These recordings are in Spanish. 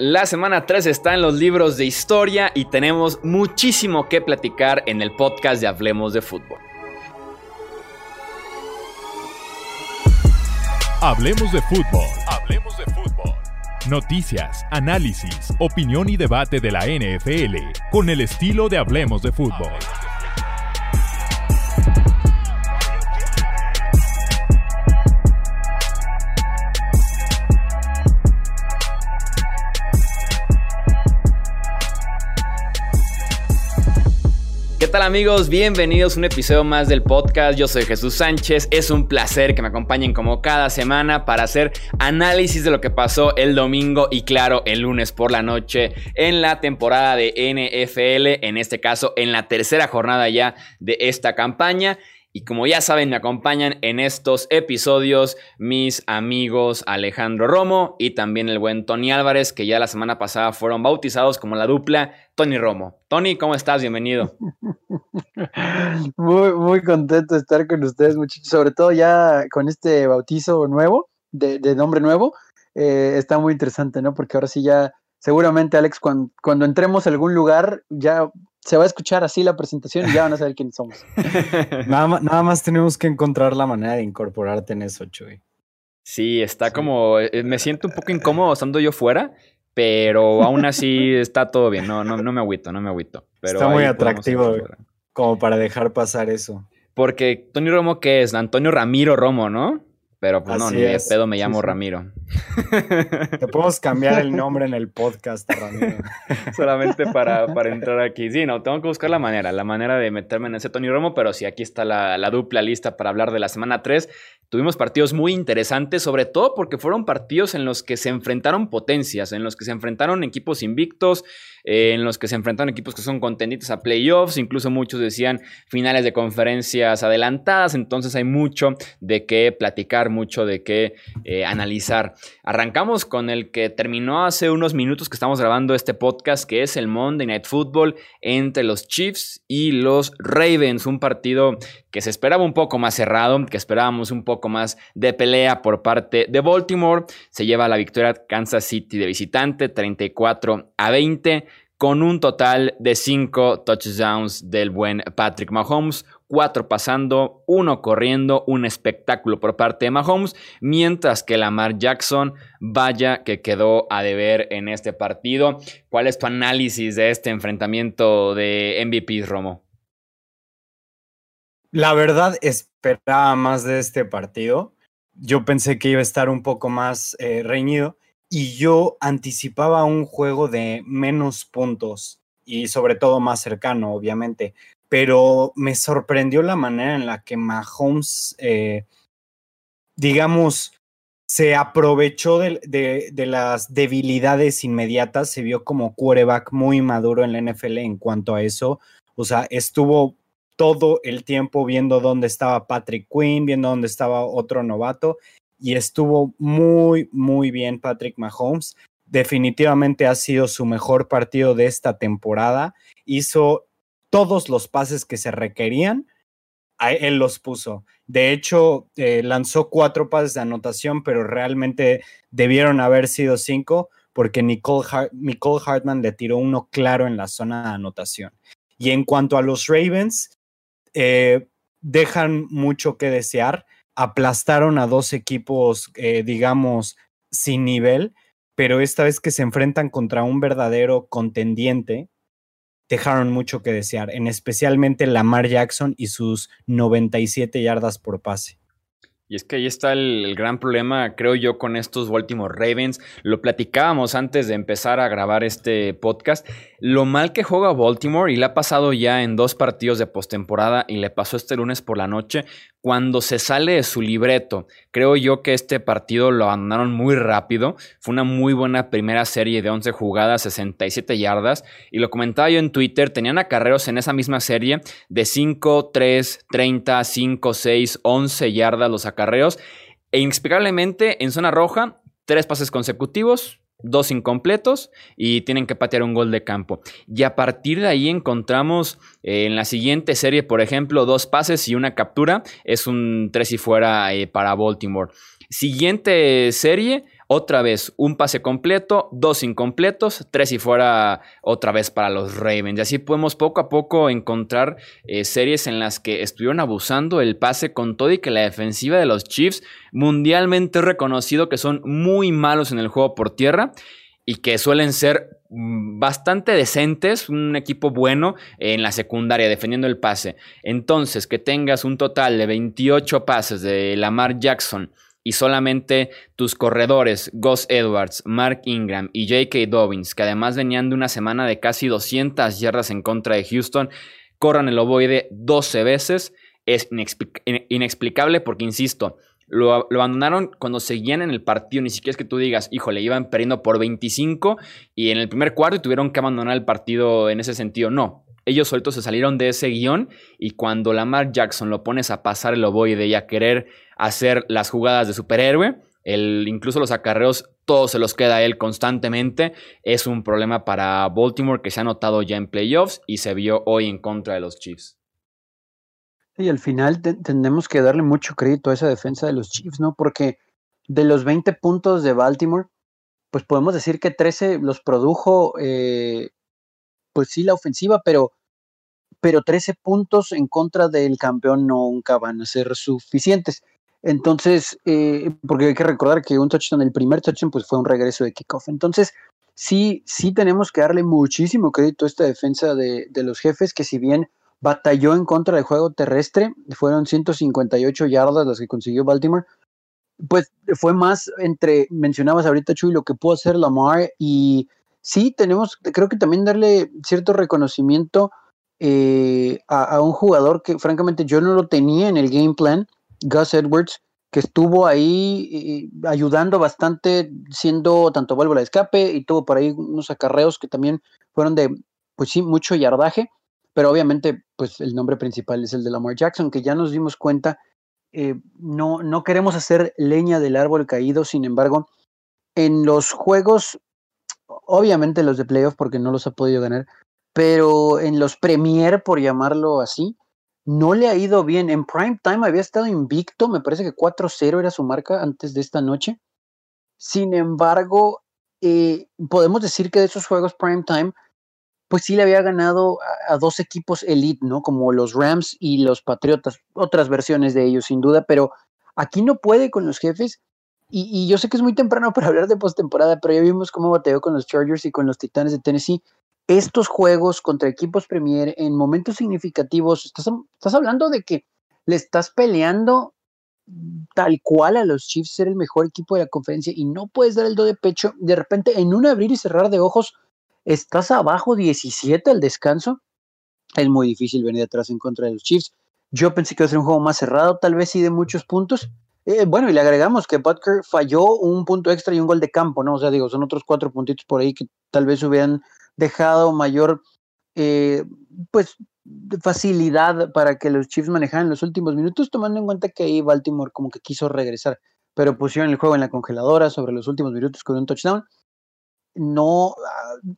La semana 3 está en los libros de historia y tenemos muchísimo que platicar en el podcast de Hablemos de Fútbol. Hablemos de fútbol. Hablemos de fútbol. Noticias, análisis, opinión y debate de la NFL con el estilo de Hablemos de fútbol. Tal amigos? Bienvenidos a un episodio más del podcast. Yo soy Jesús Sánchez. Es un placer que me acompañen como cada semana para hacer análisis de lo que pasó el domingo y claro, el lunes por la noche en la temporada de NFL, en este caso en la tercera jornada ya de esta campaña. Y como ya saben, me acompañan en estos episodios mis amigos Alejandro Romo y también el buen Tony Álvarez, que ya la semana pasada fueron bautizados como la dupla Tony Romo. Tony, ¿cómo estás? Bienvenido. Muy, muy contento de estar con ustedes, muchachos. Sobre todo ya con este bautizo nuevo, de, nombre nuevo. Eh, está muy interesante, ¿no? Porque ahora sí ya, seguramente, Alex, cuando, cuando entremos a algún lugar, ya se va a escuchar así la presentación y ya van a saber quiénes somos. nada, más, tenemos que encontrar la manera de incorporarte en eso, Chuy. Sí, está como. Eh, me siento un poco incómodo estando yo fuera, pero aún así está todo bien. No, no, no me agüito, no me agüito. Pero está muy atractivo como para dejar pasar eso. Porque Tony Romo, ¿qué es? Antonio Ramiro Romo, ¿no? Pero pues no, ni de pedo me llamo Ramiro. Te podemos cambiar el nombre en el podcast, Ramiro. Solamente para, para, entrar aquí. Sí, no, tengo que buscar la manera, la manera de meterme en ese Tony Romo, pero sí, aquí está la, la dupla lista para hablar de la semana 3. Tuvimos partidos muy interesantes, sobre todo porque fueron partidos en los que se enfrentaron potencias, en los que se enfrentaron equipos invictos, eh, en los que se enfrentaron equipos que son contendientes a playoffs, incluso muchos decían finales de conferencias adelantadas, entonces hay mucho de qué platicar, mucho de qué eh, analizar. Arrancamos con el que terminó hace unos minutos que estamos grabando este podcast, que es el Monday Night Football entre los Chiefs y los Ravens, un partido que se esperaba un poco más cerrado, que esperábamos un poco más de pelea por parte de Baltimore. Se lleva la victoria Kansas City de visitante, 34 a 20, con un total de 5 touchdowns del buen Patrick Mahomes, 4 pasando, 1 corriendo, un espectáculo por parte de Mahomes, mientras que Lamar Jackson, vaya que quedó a deber en este partido. ¿Cuál es tu análisis de este enfrentamiento de MVP, Romo? La verdad, esperaba más de este partido. Yo pensé que iba a estar un poco más eh, reñido y yo anticipaba un juego de menos puntos y sobre todo más cercano, obviamente. Pero me sorprendió la manera en la que Mahomes, eh, digamos, se aprovechó de, de, las debilidades inmediatas, se vio como quarterback muy maduro en la NFL en cuanto a eso. O sea, estuvo todo el tiempo viendo dónde estaba Patrick Quinn, viendo dónde estaba otro novato y estuvo muy, muy bien Patrick Mahomes. Definitivamente ha sido su mejor partido de esta temporada. Hizo todos los pases que se requerían, él los puso. De hecho, eh, lanzó cuatro pases de anotación, pero realmente debieron haber sido cinco porque Nicole, Hartman le tiró uno claro en la zona de anotación. Y en cuanto a los Ravens, eh, dejan mucho que desear. Aplastaron a dos equipos, eh, digamos, sin nivel, pero esta vez que se enfrentan contra un verdadero contendiente, dejaron mucho que desear, en especialmente Lamar Jackson y sus 97 yardas por pase. Y es que ahí está el, gran problema, creo yo, con estos Baltimore Ravens. Lo platicábamos antes de empezar a grabar este podcast. Lo mal que juega Baltimore y le ha pasado ya en dos partidos de postemporada y le pasó este lunes por la noche, cuando se sale de su libreto. Creo yo que este partido lo abandonaron muy rápido. Fue una muy buena primera serie de 11 jugadas, 67 yardas. Y lo comentaba yo en Twitter, tenían acarreos en esa misma serie de 5, 3, 30, 5, 6, 11 yardas los acarreos. E inexplicablemente en zona roja, tres pases consecutivos, dos incompletos y tienen que patear un gol de campo. Y a partir de ahí encontramos eh, en la siguiente serie, por ejemplo, dos pases y una captura. Es un tres y fuera eh, para Baltimore. Siguiente serie, otra vez un pase completo, dos incompletos, tres y fuera otra vez para los Ravens. Y así podemos poco a poco encontrar eh, series en las que estuvieron abusando el pase con todo y que la defensiva de los Chiefs mundialmente reconocido que son muy malos en el juego por tierra y que suelen ser mm, bastante decentes, un equipo bueno en la secundaria defendiendo el pase. Entonces, que tengas un total de 28 pases de Lamar Jackson y solamente tus corredores, Gus Edwards, Mark Ingram y J.K. Dobbins, que además venían de una semana de casi 200 yardas en contra de Houston, corran el ovoide 12 veces, es inexplicable porque, insisto, lo, abandonaron cuando seguían en el partido, ni siquiera es que tú digas, híjole, iban perdiendo por 25 y en el primer cuarto tuvieron que abandonar el partido en ese sentido. No, ellos sueltos se salieron de ese guion y cuando Lamar Jackson lo pones a pasar el ovoide y a querer hacer las jugadas de superhéroe. El, incluso los acarreos, todo se los queda a él constantemente. Es un problema para Baltimore que se ha notado ya en playoffs y se vio hoy en contra de los Chiefs. Y al final tenemos que darle mucho crédito a esa defensa de los Chiefs, ¿no? Porque de los 20 puntos de Baltimore, pues podemos decir que 13 los produjo, eh, pues sí, la ofensiva, pero pero 13 puntos en contra del campeón nunca van a ser suficientes. Entonces, eh, porque hay que recordar que un touchdown, el primer touchdown, pues fue un regreso de kickoff. Entonces, sí, sí tenemos que darle muchísimo crédito a esta defensa de, de, los jefes, que si bien batalló en contra del juego terrestre, fueron 158 yardas las que consiguió Baltimore, pues fue más entre, mencionabas ahorita Chuy, lo que pudo hacer Lamar y sí tenemos, creo que también darle cierto reconocimiento eh, a, un jugador que francamente yo no lo tenía en el game plan, Gus Edwards, que estuvo ahí eh, ayudando bastante, siendo tanto válvula de escape y tuvo por ahí unos acarreos que también fueron de, pues sí, mucho yardaje, pero obviamente, pues el nombre principal es el de Lamar Jackson, que ya nos dimos cuenta, eh, no, no queremos hacer leña del árbol caído, sin embargo, en los juegos, obviamente los de playoff, porque no los ha podido ganar, pero en los Premier, por llamarlo así, no le ha ido bien. En prime time había estado invicto, me parece que 4-0 era su marca antes de esta noche. Sin embargo, eh, podemos decir que de esos juegos prime time, pues sí le había ganado a, dos equipos elite, ¿no? Como los Rams y los Patriotas, otras versiones de ellos, sin duda, pero aquí no puede con los jefes. Y, yo sé que es muy temprano para hablar de postemporada, pero ya vimos cómo bateó con los Chargers y con los Titanes de Tennessee estos juegos contra equipos Premier en momentos significativos, estás, estás hablando de que le estás peleando tal cual a los Chiefs ser el mejor equipo de la conferencia y no puedes dar el do de pecho. De repente, en un abrir y cerrar de ojos, estás abajo 17 al descanso. Es muy difícil venir atrás en contra de los Chiefs. Yo pensé que iba a ser un juego más cerrado, tal vez sí de muchos puntos. Eh, bueno, y le agregamos que Butker falló un punto extra y un gol de campo, ¿no? O sea, digo, son otros cuatro puntitos por ahí que tal vez hubieran dejado mayor eh, pues facilidad para que los Chiefs manejaran los últimos minutos, tomando en cuenta que ahí Baltimore como que quiso regresar, pero pusieron el juego en la congeladora sobre los últimos minutos con un touchdown. No,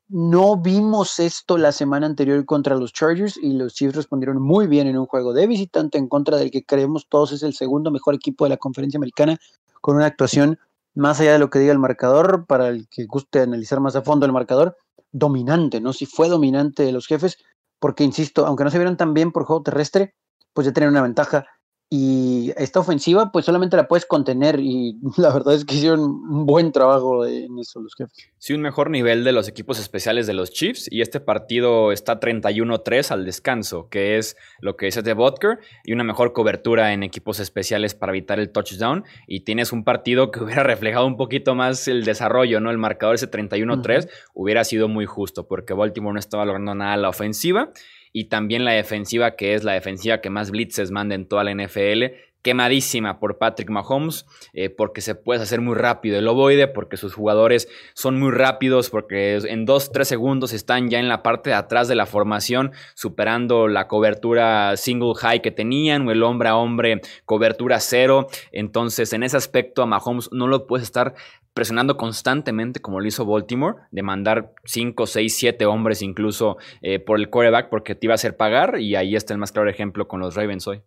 no vimos esto la semana anterior contra los Chargers y los Chiefs respondieron muy bien en un juego de visitante en contra del que creemos todos es el segundo mejor equipo de la conferencia americana con una actuación más allá de lo que diga el marcador, para el que guste analizar más a fondo el marcador, dominante, ¿no? Si fue dominante de los jefes, porque insisto, aunque no se vieron tan bien por juego terrestre, pues ya tenían una ventaja y esta ofensiva, pues solamente la puedes contener. Y la verdad es que hicieron un buen trabajo en eso los jefes. Sí, un mejor nivel de los equipos especiales de los Chiefs. Y este partido está 31-3 al descanso, que es lo que dice de Vodker. Y una mejor cobertura en equipos especiales para evitar el touchdown. Y tienes un partido que hubiera reflejado un poquito más el desarrollo, ¿no? El marcador ese 31-3 hubiera sido muy justo, porque Baltimore no estaba logrando nada a la ofensiva y también la defensiva, que es la defensiva que más blitzes manda en toda la NFL, quemadísima por Patrick Mahomes, eh, porque se puede hacer muy rápido el ovoide, porque sus jugadores son muy rápidos, porque en 2-3 segundos están ya en la parte de atrás de la formación, superando la cobertura single high que tenían, o el hombre a hombre cobertura cero. Entonces, en ese aspecto, a Mahomes no lo puedes estar presionando constantemente como lo hizo Baltimore, de mandar 5, 6, 7 hombres incluso eh, por el quarterback porque te iba a hacer pagar y ahí está el más claro ejemplo con los Ravens hoy.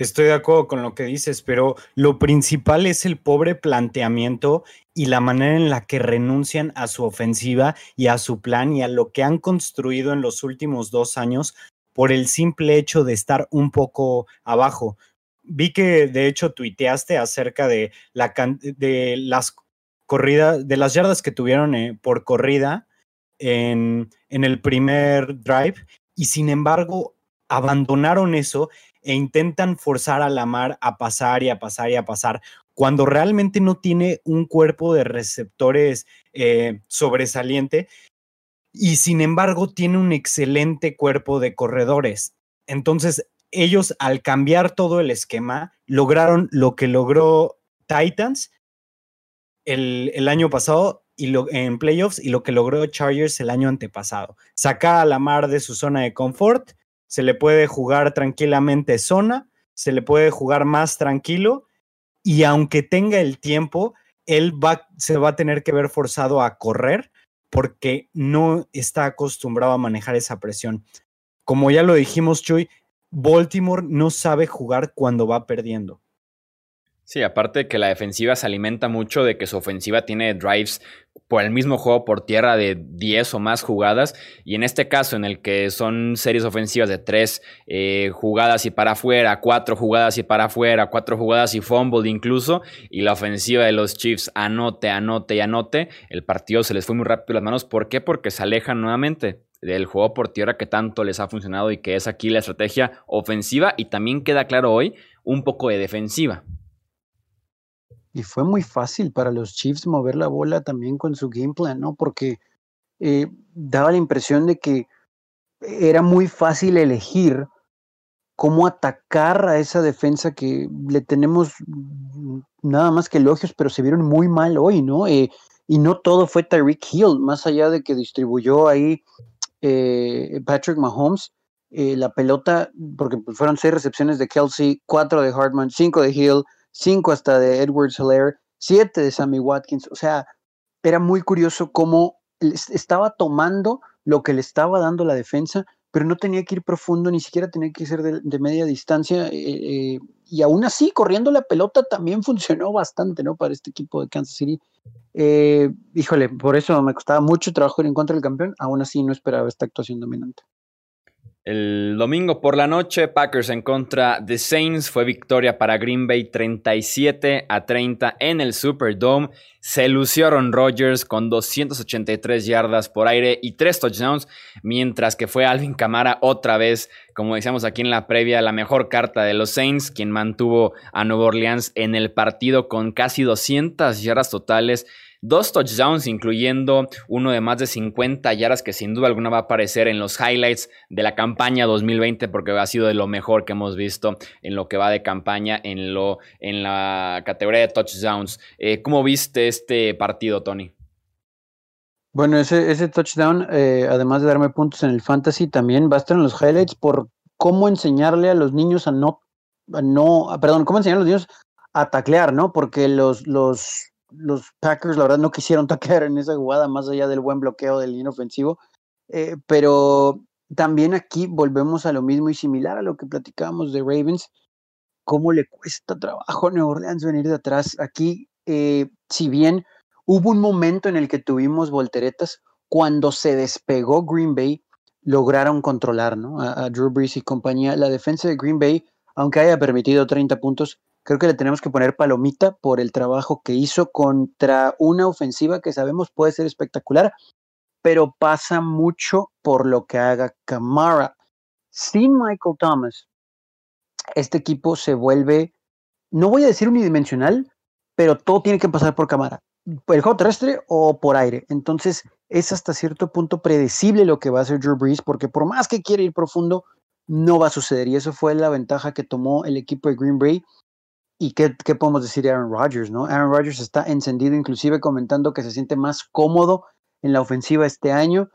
Estoy de acuerdo con lo que dices, pero lo principal es el pobre planteamiento y la manera en la que renuncian a su ofensiva y a su plan y a lo que han construido en los últimos dos años por el simple hecho de estar un poco abajo. Vi que de hecho tuiteaste acerca de, la, de las corridas, de las yardas que tuvieron eh, por corrida en, en el primer drive y sin embargo abandonaron eso e intentan forzar a la mar a pasar y a pasar y a pasar, cuando realmente no tiene un cuerpo de receptores eh, sobresaliente y sin embargo tiene un excelente cuerpo de corredores. Entonces, ellos al cambiar todo el esquema, lograron lo que logró Titans el, año pasado y lo, en playoffs y lo que logró Chargers el año antepasado. Sacar a la mar de su zona de confort se le puede jugar tranquilamente zona, se le puede jugar más tranquilo y aunque tenga el tiempo, él va, se va a tener que ver forzado a correr porque no está acostumbrado a manejar esa presión. Como ya lo dijimos, Chuy, Baltimore no sabe jugar cuando va perdiendo. Sí, aparte que la defensiva se alimenta mucho de que su ofensiva tiene drives por el mismo juego por tierra de 10 o más jugadas. Y en este caso, en el que son series ofensivas de 3 eh, jugadas y para afuera, 4 jugadas y para afuera, 4 jugadas y fumble incluso, y la ofensiva de los Chiefs anote, anote y anote, el partido se les fue muy rápido las manos. ¿Por qué? Porque se alejan nuevamente del juego por tierra que tanto les ha funcionado y que es aquí la estrategia ofensiva y también queda claro hoy un poco de defensiva. Y fue muy fácil para los Chiefs mover la bola también con su game plan, ¿no? Porque eh, daba la impresión de que era muy fácil elegir cómo atacar a esa defensa que le tenemos nada más que elogios, pero se vieron muy mal hoy, ¿no? Eh, y no todo fue Tyreek Hill, más allá de que distribuyó ahí eh, Patrick Mahomes, la pelota, porque fueron seis recepciones de Kelsey, cuatro de Hartman, cinco de Hill, cinco hasta de Edwards Hilaire, siete de Sammy Watkins. O sea, era muy curioso cómo estaba tomando lo que le estaba dando la defensa, pero no tenía que ir profundo, ni siquiera tenía que ser de, media distancia. Eh, eh, y aún así, corriendo la pelota también funcionó bastante, ¿no? Para este equipo de Kansas City. Eh, híjole, por eso me costaba mucho trabajo ir en contra del campeón. Aún así, no esperaba esta actuación dominante. El domingo por la noche, Packers en contra de Saints fue victoria para Green Bay 37 a 30 en el Superdome. Se lució Aaron Rodgers con 283 yardas por aire y 3 touchdowns, mientras que fue Alvin Kamara otra vez, como decíamos aquí en la previa, la mejor carta de los Saints, quien mantuvo a Nueva Orleans en el partido con casi 200 yardas totales Dos touchdowns, incluyendo uno de más de 50 yardas, que sin duda alguna va a aparecer en los highlights de la campaña 2020, porque ha sido de lo mejor que hemos visto en lo que va de campaña en, lo, en la categoría de touchdowns. Eh, ¿Cómo viste este partido, Tony? Bueno, ese, touchdown, eh, además de darme puntos en el fantasy, también va a estar en los highlights por cómo enseñarle a los niños a no, no, perdón, cómo enseñar a los niños a taclear, ¿no? Porque los, los los Packers, la verdad, no quisieron taclear en esa jugada, más allá del buen bloqueo del inofensivo. Eh, pero también aquí volvemos a lo mismo y similar a lo que platicábamos de Ravens, cómo le cuesta trabajo a New Orleans venir de atrás. Aquí, eh, si bien hubo un momento en el que tuvimos volteretas, cuando se despegó Green Bay, lograron controlar ¿no? a Drew Brees y compañía. La defensa de Green Bay, aunque haya permitido 30 puntos, creo que le tenemos que poner palomita por el trabajo que hizo contra una ofensiva que sabemos puede ser espectacular, pero pasa mucho por lo que haga Camara. Sin Michael Thomas, este equipo se vuelve, no voy a decir unidimensional, pero todo tiene que pasar por Camara, por el juego terrestre o por aire. Entonces es hasta cierto punto predecible lo que va a hacer Drew Brees, porque por más que quiera ir profundo, no va a suceder. Y eso fue la ventaja que tomó el equipo de Green Bay ¿Y qué, podemos decir de Aaron Rodgers? ¿no? Aaron Rodgers está encendido, inclusive comentando que se siente más cómodo en la ofensiva este año.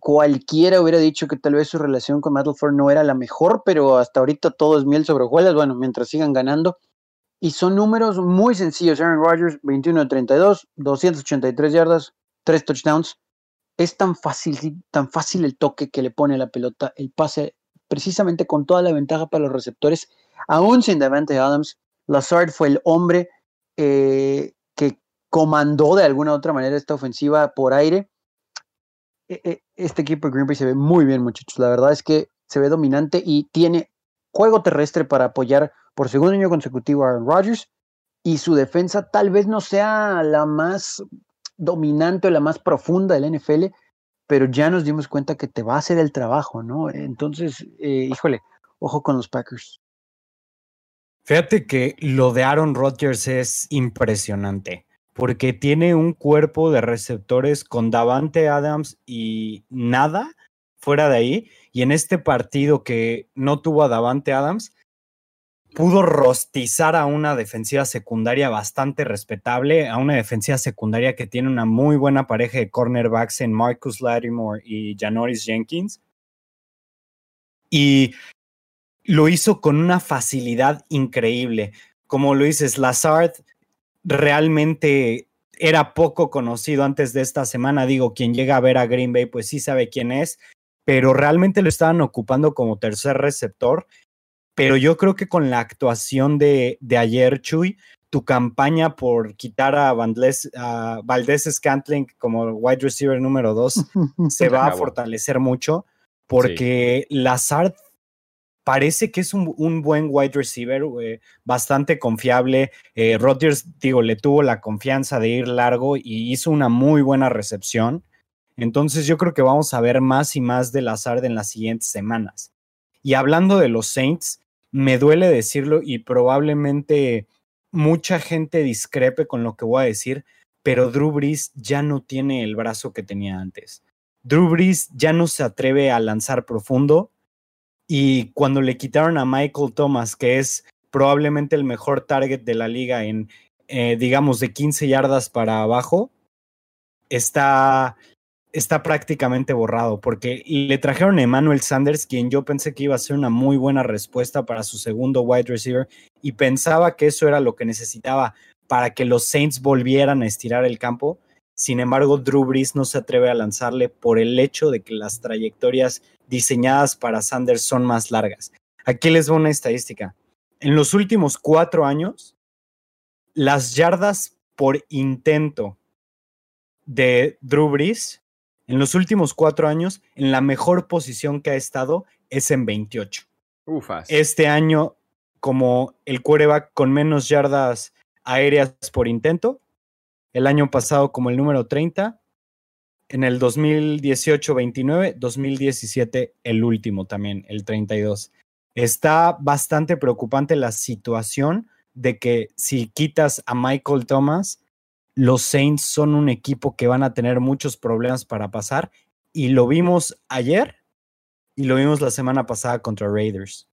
Cualquiera hubiera dicho que tal vez su relación con Matt no era la mejor, pero hasta ahorita todo es miel sobre hojuelas, bueno, mientras sigan ganando. Y son números muy sencillos. Aaron Rodgers, 21 de 32, 283 yardas, 3 touchdowns. Es tan fácil, tan fácil el toque que le pone la pelota, el pase, precisamente con toda la ventaja para los receptores aún sin Davante Adams, Lazard fue el hombre eh, que comandó de alguna u otra manera esta ofensiva por aire. E, e, este equipo de Green Bay se ve muy bien, muchachos. La verdad es que se ve dominante y tiene juego terrestre para apoyar por segundo año consecutivo a Aaron Rodgers. Y su defensa tal vez no sea la más dominante o la más profunda del NFL, pero ya nos dimos cuenta que te va a hacer el trabajo, ¿no? Entonces, eh, híjole, ojo con los Packers. Fíjate que lo de Aaron Rodgers es impresionante, porque tiene un cuerpo de receptores con Davante Adams y nada fuera de ahí. Y en este partido que no tuvo a Davante Adams, pudo rostizar a una defensiva secundaria bastante respetable, a una defensiva secundaria que tiene una muy buena pareja de cornerbacks en Marcus Lattimore y Janoris Jenkins. Y lo hizo con una facilidad increíble. Como lo dices, Lazard realmente era poco conocido antes de esta semana. Digo, quien llega a ver a Green Bay, pues sí sabe quién es, pero realmente lo estaban ocupando como tercer receptor pero yo creo que con la actuación de, de ayer, Chuy, tu campaña por quitar a, a Valdés Scantling como wide receiver número dos se va a fortalecer mucho porque Lazard parece que es un, buen wide receiver, eh, bastante confiable. Eh, Rodgers, digo, le tuvo la confianza de ir largo y hizo una muy buena recepción. Entonces yo creo que vamos a ver más y más de Lazard en las siguientes semanas. Y hablando de los Saints, me duele decirlo y probablemente mucha gente discrepe con lo que voy a decir, pero Drew Brees ya no tiene el brazo que tenía antes. Drew Brees ya no se atreve a lanzar profundo y cuando le quitaron a Michael Thomas, que es probablemente el mejor target de la liga en, eh, digamos, de 15 yardas para abajo, está está prácticamente borrado porque le trajeron a Emmanuel Sanders, quien yo pensé que iba a ser una muy buena respuesta para su segundo wide receiver y pensaba que eso era lo que necesitaba para que los Saints volvieran a estirar el campo. Sin embargo, Drew Brees no se atreve a lanzarle por el hecho de que las trayectorias diseñadas para Sanders son más largas. Aquí les doy una estadística. En los últimos cuatro años, las yardas por intento de Drew Brees en los últimos cuatro años, en la mejor posición que ha estado es en 28. Ufas. Este año, como el quarterback con menos yardas aéreas por intento, el año pasado como el número 30, en el 2018 29, 2017 el último también, el 32. Está bastante preocupante la situación de que si quitas a Michael Thomas, los Saints son un equipo que van a tener muchos problemas para pasar y lo vimos ayer y lo vimos la semana pasada contra Raiders.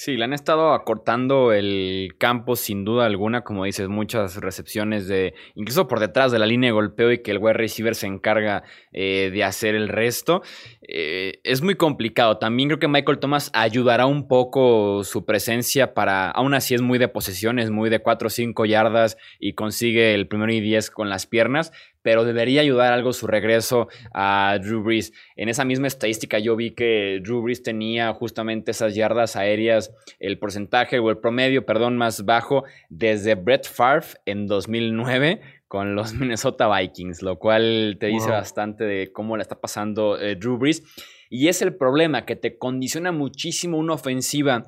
Sí, le han estado acortando el campo sin duda alguna, como dices, muchas recepciones de, incluso por detrás de la línea de golpeo y que el wide receiver se encarga eh, de hacer el resto. Eh, es muy complicado. También creo que Michael Thomas ayudará un poco su presencia para, aún así es muy de posesión, es muy de 4 o 5 yardas y consigue el primero y 10 con las piernas, pero debería ayudar algo su regreso a Drew Brees. En esa misma estadística yo vi que Drew Brees tenía justamente esas yardas aéreas, el porcentaje o el promedio, perdón, más bajo desde Brett Favre en 2009 con los Minnesota Vikings, lo cual te dice bastante de cómo le está pasando eh, Drew Brees. Y es el problema, que te condiciona muchísimo una ofensiva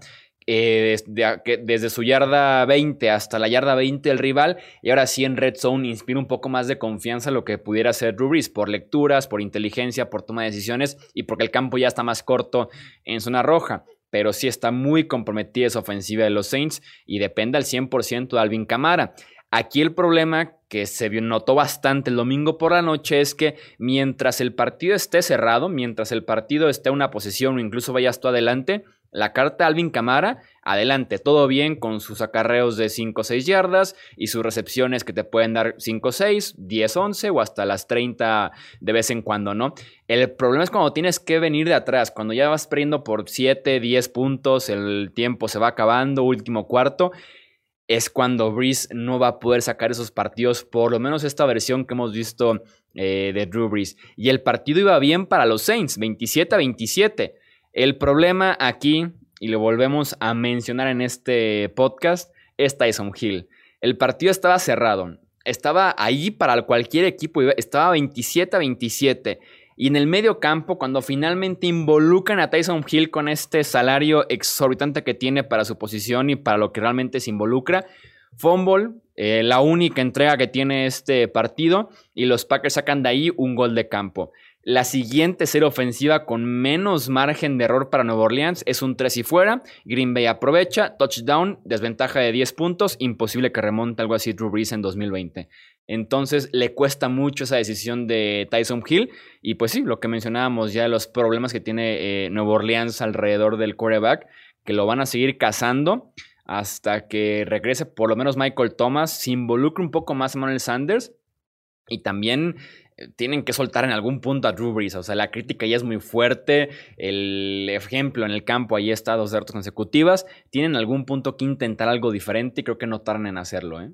eh, desde, su yarda 20 hasta la yarda 20 del rival y ahora sí en Red Zone inspira un poco más de confianza lo que pudiera ser Drew por lecturas, por inteligencia, por toma de decisiones y porque el campo ya está más corto en zona roja. Pero sí está muy comprometida esa ofensiva de los Saints y depende al 100% de Alvin Camara. Aquí el problema que se notó bastante el domingo por la noche es que mientras el partido esté cerrado, mientras el partido esté en una posición o incluso vayas tú adelante, la carta Alvin Camara, adelante, todo bien con sus acarreos de 5 o 6 yardas y sus recepciones que te pueden dar 5 6, 10 11 o hasta las 30 de vez en cuando, ¿no? El problema es cuando tienes que venir de atrás, cuando ya vas perdiendo por 7, 10 puntos, el tiempo se va acabando, último cuarto, es cuando Breeze no va a poder sacar esos partidos, por lo menos esta versión que hemos visto eh, de Drew Brees. Y el partido iba bien para los Saints, 27 a 27. El problema aquí y lo volvemos a mencionar en este podcast, es Tyson Hill. El partido estaba cerrado, estaba ahí para cualquier equipo, estaba 27 a 27. Y en el medio campo, cuando finalmente involucran a Tyson Hill con este salario exorbitante que tiene para su posición y para lo que realmente se involucra, fumble, eh, la única entrega que tiene este partido, y los Packers sacan de ahí un gol de campo. La siguiente serie ofensiva con menos margen de error para Nueva Orleans es un 3 y fuera. Green Bay aprovecha, touchdown, desventaja de 10 puntos, imposible que remonte algo así Drew Brees en 2020. Entonces le cuesta mucho esa decisión de Tyson Hill. Y pues sí, lo que mencionábamos ya, los problemas que tiene eh, Nueva Orleans alrededor del quarterback, que lo van a seguir cazando hasta que regrese por lo menos Michael Thomas, se involucre un poco más Manuel Sanders. Y también tienen que soltar en algún punto a Drew Brees. O sea, la crítica ya es muy fuerte. El ejemplo en el campo ahí está dos derrotas consecutivas. Tienen algún punto que intentar algo diferente y creo que no tardan en hacerlo. ¿eh?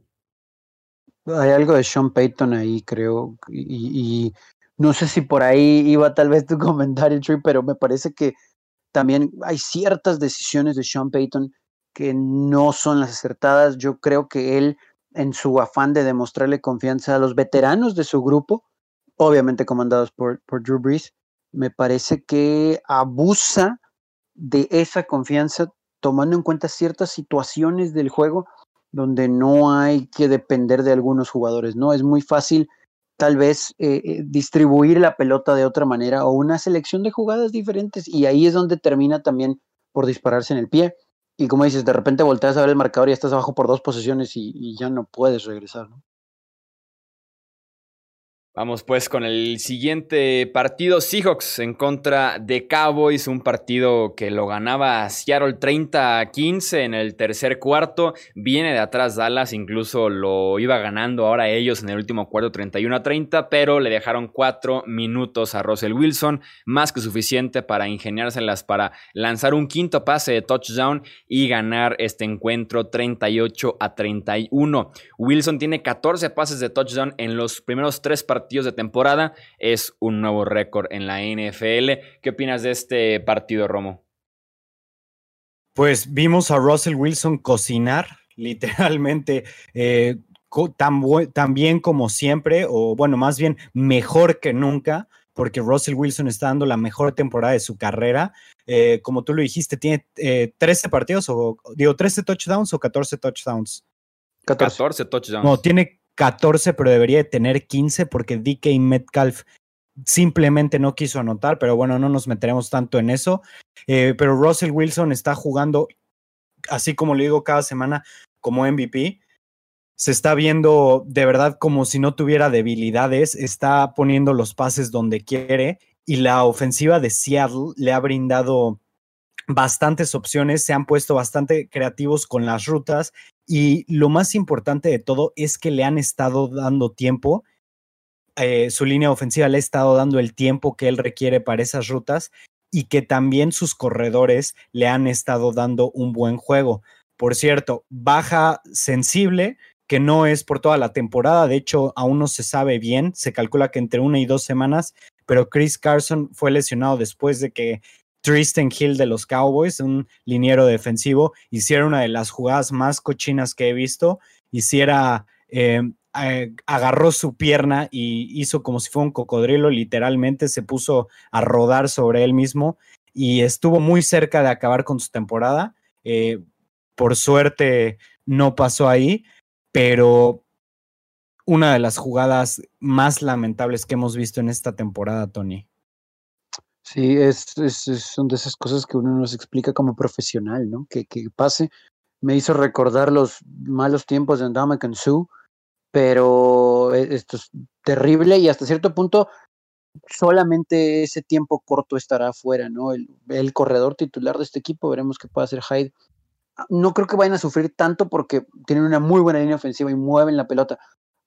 Hay algo de Sean Payton ahí, creo. Y, no sé si por ahí iba tal vez tu comentario, Trey, pero me parece que también hay ciertas decisiones de Sean Payton que no son las acertadas. Yo creo que él, en su afán de demostrarle confianza a los veteranos de su grupo, obviamente comandados por, por Drew Brees, me parece que abusa de esa confianza tomando en cuenta ciertas situaciones del juego donde no hay que depender de algunos jugadores, ¿no? Es muy fácil tal vez eh, eh, distribuir la pelota de otra manera o una selección de jugadas diferentes y ahí es donde termina también por dispararse en el pie. Y como dices, de repente volteas a ver el marcador y estás abajo por dos posiciones y, y ya no puedes regresar, ¿no? Vamos pues con el siguiente partido, Seahawks en contra de Cowboys, un partido que lo ganaba Seattle 30 a 15 en el tercer cuarto, viene de atrás Dallas, incluso lo iba ganando ahora ellos en el último cuarto 31 a 30, pero le dejaron cuatro minutos a Russell Wilson, más que suficiente para ingeniárselas para lanzar un quinto pase de touchdown y ganar este encuentro 38 a 31. Wilson tiene 14 pases de touchdown en los primeros tres partidos de temporada. Es un nuevo récord en la NFL. ¿Qué opinas de este partido, Romo? Pues vimos a Russell Wilson cocinar, literalmente, eh, tan, tan bien como siempre, o bueno, más bien mejor que nunca porque Russell Wilson está dando la mejor temporada de su carrera. Eh, como tú lo dijiste, tiene 13 eh, partidos, o digo, 13 touchdowns o 14 touchdowns. 14, touchdowns. No, tiene 14, pero debería de tener 15 porque DK Metcalf simplemente no quiso anotar, pero bueno, no nos meteremos tanto en eso. Eh, pero Russell Wilson está jugando, así como le digo cada semana, como MVP. Se está viendo de verdad como si no tuviera debilidades, está poniendo los pases donde quiere y la ofensiva de Seattle le ha brindado bastantes opciones, se han puesto bastante creativos con las rutas y lo más importante de todo es que le han estado dando tiempo, eh, su línea ofensiva le ha estado dando el tiempo que él requiere para esas rutas y que también sus corredores le han estado dando un buen juego. Por cierto, baja sensible, que no es por toda la temporada, de hecho aún no se sabe bien, se calcula que entre una y dos semanas, pero Chris Carson fue lesionado después de que Tristan Hill de los Cowboys, un liniero defensivo, hiciera una de las jugadas más cochinas que he visto. Hiciera, eh, agarró su pierna y hizo como si fuera un cocodrilo, literalmente se puso a rodar sobre él mismo y estuvo muy cerca de acabar con su temporada. Eh, por suerte no pasó ahí, pero una de las jugadas más lamentables que hemos visto en esta temporada, Tony. Sí, es, es, son de esas cosas que uno nos explica como profesional, ¿no? Que, que pase. Me hizo recordar los malos tiempos de Ndama Su, pero e, esto es terrible y hasta cierto punto solamente ese tiempo corto estará afuera, ¿no? El, el corredor titular de este equipo, veremos qué puede hacer Hyde. Ah, no creo que vayan a sufrir tanto porque tienen una muy buena línea ofensiva y mueven la pelota.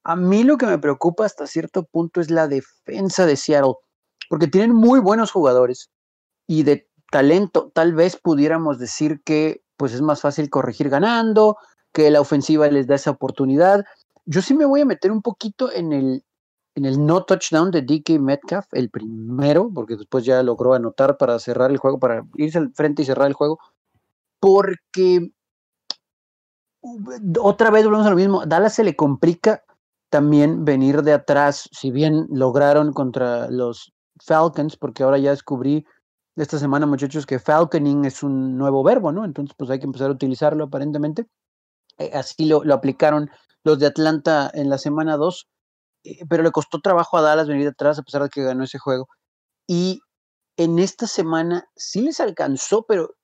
A mí lo que me preocupa hasta cierto punto es la defensa de Seattle porque tienen muy buenos jugadores y de talento. Tal vez pudiéramos decir que pues es más fácil corregir ganando, que la ofensiva les da esa oportunidad. Yo sí me voy a meter un poquito en el, en el no touchdown de DK Metcalf, el primero, porque después ya logró anotar para cerrar el juego, para irse al frente y cerrar el juego. porque otra vez volvemos a lo mismo, Dallas se le complica también venir de atrás, si bien lograron contra los Falcons, porque ahora ya descubrí esta semana, muchachos, que falconing es un nuevo verbo, ¿no? Entonces, pues hay que empezar a utilizarlo aparentemente. Eh, así lo, lo, aplicaron los de Atlanta en la semana 2, eh, pero le costó trabajo a Dallas venir atrás a pesar de que ganó ese juego. Y en esta semana sí les alcanzó, pero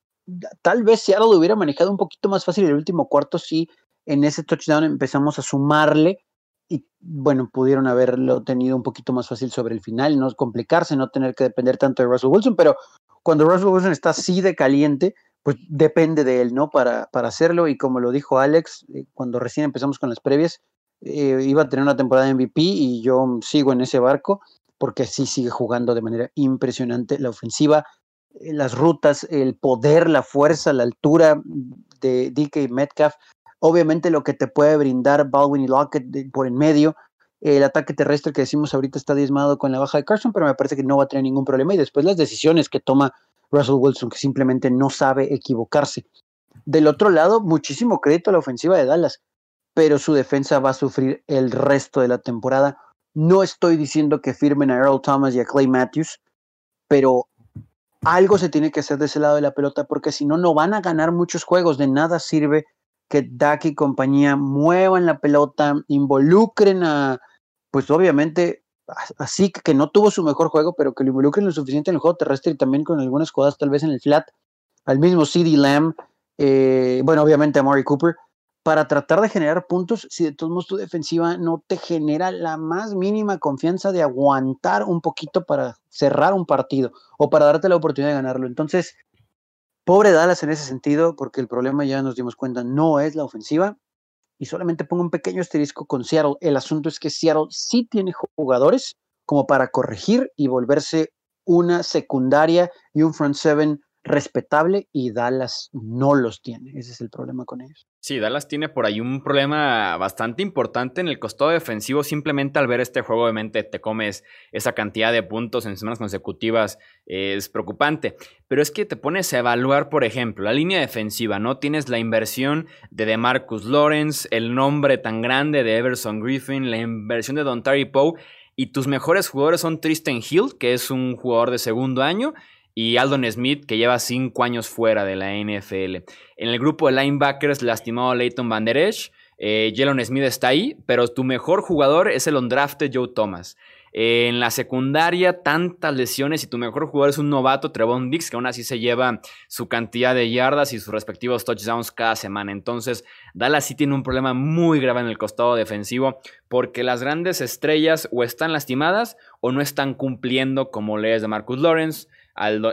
tal vez Seattle lo hubiera manejado un poquito más fácil el último cuarto si en ese touchdown empezamos a sumarle y bueno, pudieron haberlo tenido un poquito más fácil sobre el final, no complicarse, no tener que depender tanto de Russell Wilson, pero cuando Russell Wilson está así de caliente, pues depende de él, ¿no? Para, para hacerlo y como lo dijo Alex, eh, cuando recién empezamos con las previas, eh, iba a tener una temporada de MVP y yo sigo en ese barco porque sí sigue jugando de manera impresionante la ofensiva, eh, las rutas, el poder, la fuerza, la altura de DK Metcalf Obviamente lo que te puede brindar Baldwin y Lockett por en medio. El ataque terrestre que decimos ahorita está diezmado con la baja de Carson, pero me parece que no va a tener ningún problema. Y después las decisiones que toma Russell Wilson, que simplemente no sabe equivocarse. Del otro lado, muchísimo crédito a la ofensiva de Dallas, pero su defensa va a sufrir el resto de la temporada. No estoy diciendo que firmen a Earl Thomas y a Clay Matthews, pero algo se tiene que hacer de ese lado de la pelota, porque si no, no van a ganar muchos juegos. De nada sirve que Dak y compañía muevan la pelota, involucren a, pues obviamente, así que no tuvo su mejor juego, pero que lo involucren lo suficiente en el juego terrestre y también con algunas jugadas tal vez en el flat, al mismo CD Lamb, eh, bueno, obviamente a Murray Cooper, para tratar de generar puntos si de todos modos tu defensiva no te genera la más mínima confianza de aguantar un poquito para cerrar un partido o para darte la oportunidad de ganarlo. Entonces, Pobre Dallas en ese sentido, porque el problema ya nos dimos cuenta no es la ofensiva. Y solamente pongo un pequeño asterisco con Seattle. El asunto es que Seattle sí tiene jugadores como para corregir y volverse una secundaria y un front seven respetable y Dallas no los tiene. Ese es el problema con ellos. Sí, Dallas tiene por ahí un problema bastante importante en el costado defensivo. Simplemente al ver este juego, obviamente te comes esa cantidad de puntos en semanas consecutivas. es preocupante. Pero es que te pones a evaluar, por ejemplo, la línea defensiva, ¿no? Tienes la inversión de DeMarcus Lawrence, el nombre tan grande de Everson Griffin, la inversión de Don Terry Poe. Y tus mejores jugadores son Tristan Hill, que es un jugador de segundo año, y Aldon Smith, que lleva cinco años fuera de la NFL. En el grupo de linebackers, lastimado Leighton Van Der Esch. Eh, Jalen Smith está ahí, pero tu mejor jugador es el undrafted Joe Thomas. en la secundaria, tantas lesiones y tu mejor jugador es un novato, Trevon Dix, que aún así se lleva su cantidad de yardas y sus respectivos touchdowns cada semana. Entonces, Dallas sí tiene un problema muy grave en el costado defensivo porque las grandes estrellas o están lastimadas o no están cumpliendo como lees de Marcus Lawrence,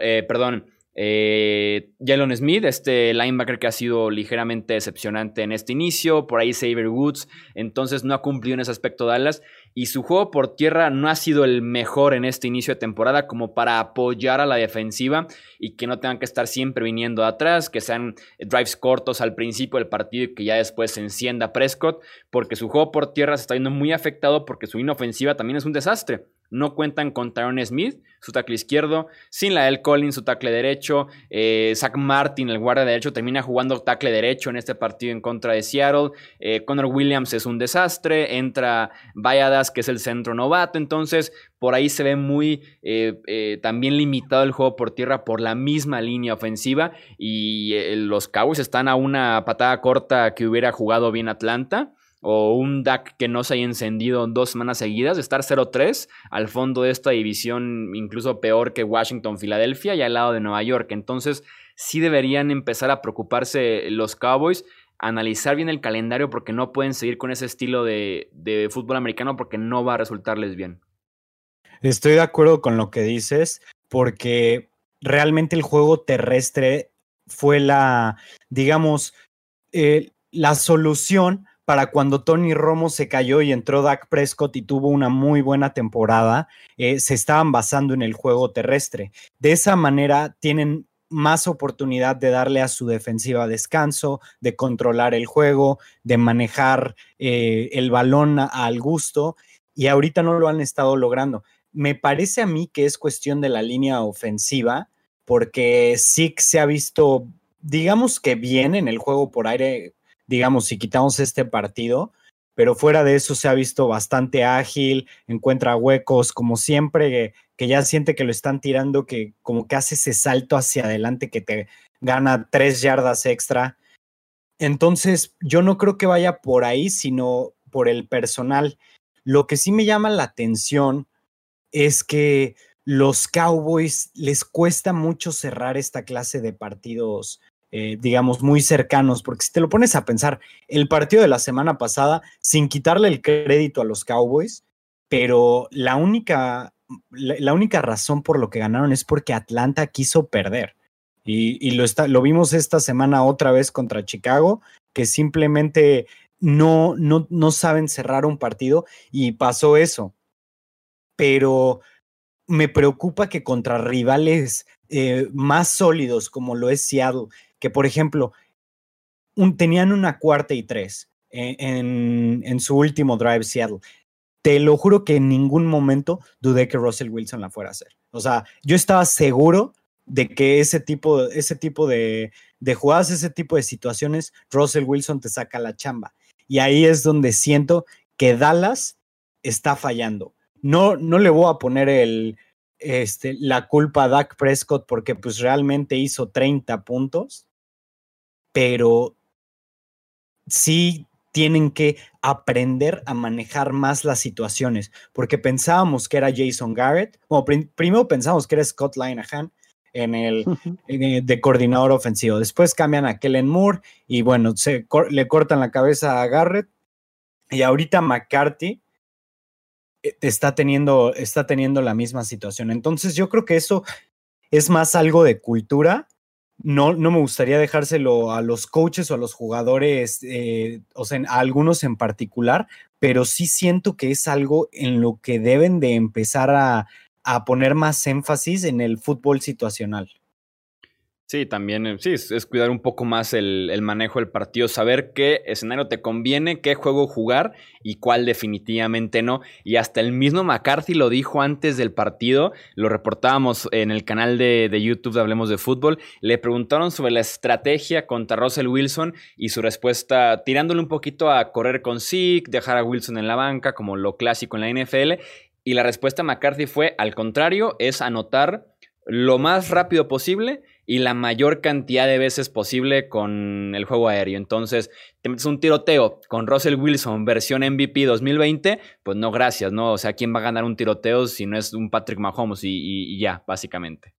eh, perdón, eh, Jalen Smith, este linebacker que ha sido ligeramente decepcionante en este inicio, por ahí Saber Woods, entonces no ha cumplido en ese aspecto Dallas y su juego por tierra no ha sido el mejor en este inicio de temporada como para apoyar a la defensiva y que no tengan que estar siempre viniendo atrás, que sean drives cortos al principio del partido y que ya después se encienda Prescott, porque su juego por tierra se está viendo muy afectado porque su inofensiva también es un desastre. No cuentan con Tyrone Smith, su tackle izquierdo, sin la El Collins, su tackle derecho. Eh, Zach Martin, el guardia derecho, termina jugando tackle derecho en este partido en contra de Seattle. Eh, Connor Williams es un desastre. Entra Valladas, que es el centro novato. Entonces, por ahí se ve muy eh, también limitado el juego por tierra por la misma línea ofensiva. Y los Cowboys están a una patada corta que hubiera jugado bien Atlanta o un DAC que no se haya encendido dos semanas seguidas, estar 0-3 al fondo de esta división, incluso peor que Washington, Filadelfia y al lado de Nueva York. Entonces, sí deberían empezar a preocuparse los Cowboys, analizar bien el calendario porque no pueden seguir con ese estilo de, de fútbol americano porque no va a resultarles bien. Estoy de acuerdo con lo que dices porque realmente el juego terrestre fue la, digamos, eh, la solución para cuando Tony Romo se cayó y entró Dak Prescott y tuvo una muy buena temporada, eh, se estaban basando en el juego terrestre. De esa manera tienen más oportunidad de darle a su defensiva descanso, de controlar el juego, de manejar eh, el balón al gusto, y ahorita no lo han estado logrando. Me parece a mí que es cuestión de la línea ofensiva, porque sí se ha visto digamos que bien en el juego por aire, digamos, si quitamos este partido, pero fuera de eso se ha visto bastante ágil, encuentra huecos, como siempre, que ya siente que lo están tirando, que como que hace ese salto hacia adelante que te gana tres yardas extra. Entonces, yo no creo que vaya por ahí, sino por el personal. Lo que sí me llama la atención es que los Cowboys les cuesta mucho cerrar esta clase de partidos, eh, digamos, muy cercanos, porque si te lo pones a pensar, el partido de la semana pasada, sin quitarle el crédito a los Cowboys, pero la única, la, única razón por lo que ganaron es porque Atlanta quiso perder. Y, lo, está, lo vimos esta semana otra vez contra Chicago, que simplemente no, no, no saben cerrar un partido y pasó eso. Pero me preocupa que contra rivales eh, más sólidos como lo es Seattle, que por ejemplo tenían una cuarta y tres en, en, su último drive Seattle. Te lo juro que en ningún momento dudé que Russell Wilson la fuera a hacer. O sea, yo estaba seguro de que ese tipo, ese tipo de, jugadas, ese tipo de situaciones, Russell Wilson te saca la chamba. Y ahí es donde siento que Dallas está fallando no, no le voy a poner este, la culpa a Dak Prescott porque pues realmente hizo 30 puntos, pero sí tienen que aprender a manejar más las situaciones, porque pensábamos que era Jason Garrett, primero pensábamos que era Scott Linehan en el eh, de coordinador ofensivo, después cambian a Kellen Moore y bueno, se, le cortan la cabeza a Garrett y ahorita McCarthy eh, está teniendo, está teniendo la misma situación. Entonces yo creo que eso es más algo de cultura. No, no me gustaría dejárselo a los coaches o a los jugadores, eh, o sea, a algunos en particular, pero sí siento que es algo en lo que deben de empezar a, a poner más énfasis en el fútbol situacional. Sí, también, eh, sí, es, cuidar un poco más el, manejo del partido, saber qué escenario te conviene, qué juego jugar y cuál definitivamente no. Y hasta el mismo McCarthy lo dijo antes del partido, lo reportábamos en el canal de, YouTube de Hablemos de Fútbol, le preguntaron sobre la estrategia contra Russell Wilson y su respuesta tirándole un poquito a correr con Zeke, dejar a Wilson en la banca como lo clásico en la NFL. Y la respuesta de McCarthy fue, al contrario, es anotar lo más rápido posible y la mayor cantidad de veces posible con el juego aéreo. Entonces, te metes un tiroteo con Russell Wilson versión MVP 2020, pues no, gracias, ¿no? O sea, ¿quién va a ganar un tiroteo si no es un Patrick Mahomes y ya, básicamente?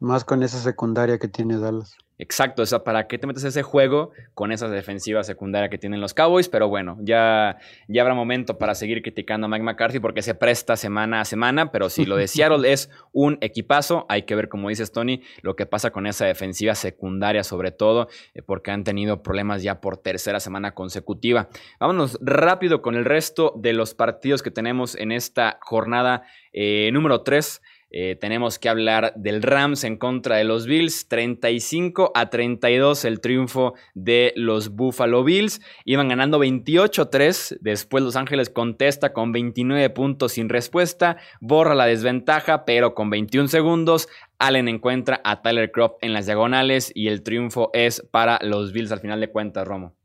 Más con esa secundaria que tiene Dallas. Exacto, o sea, ¿para qué te metes ese juego con esa defensiva secundaria que tienen los Cowboys? Pero bueno, ya, ya habrá momento para seguir criticando a Mike McCarthy porque se presta semana a semana, pero si lo de Seattle es un equipazo, hay que ver, como dices Tony, lo que pasa con esa defensiva secundaria sobre todo, eh, porque han tenido problemas ya por tercera semana consecutiva. Vámonos rápido con el resto de los partidos que tenemos en esta jornada eh, número 3. Eh, tenemos que hablar del Rams en contra de los Bills. 35 a 32 el triunfo de los Buffalo Bills. Iban ganando 28-3. Después Los Ángeles contesta con 29 puntos sin respuesta. Borra la desventaja, pero con 21 segundos. Allen encuentra a Tyler Crop en las diagonales y el triunfo es para los Bills al final de cuentas, Romo.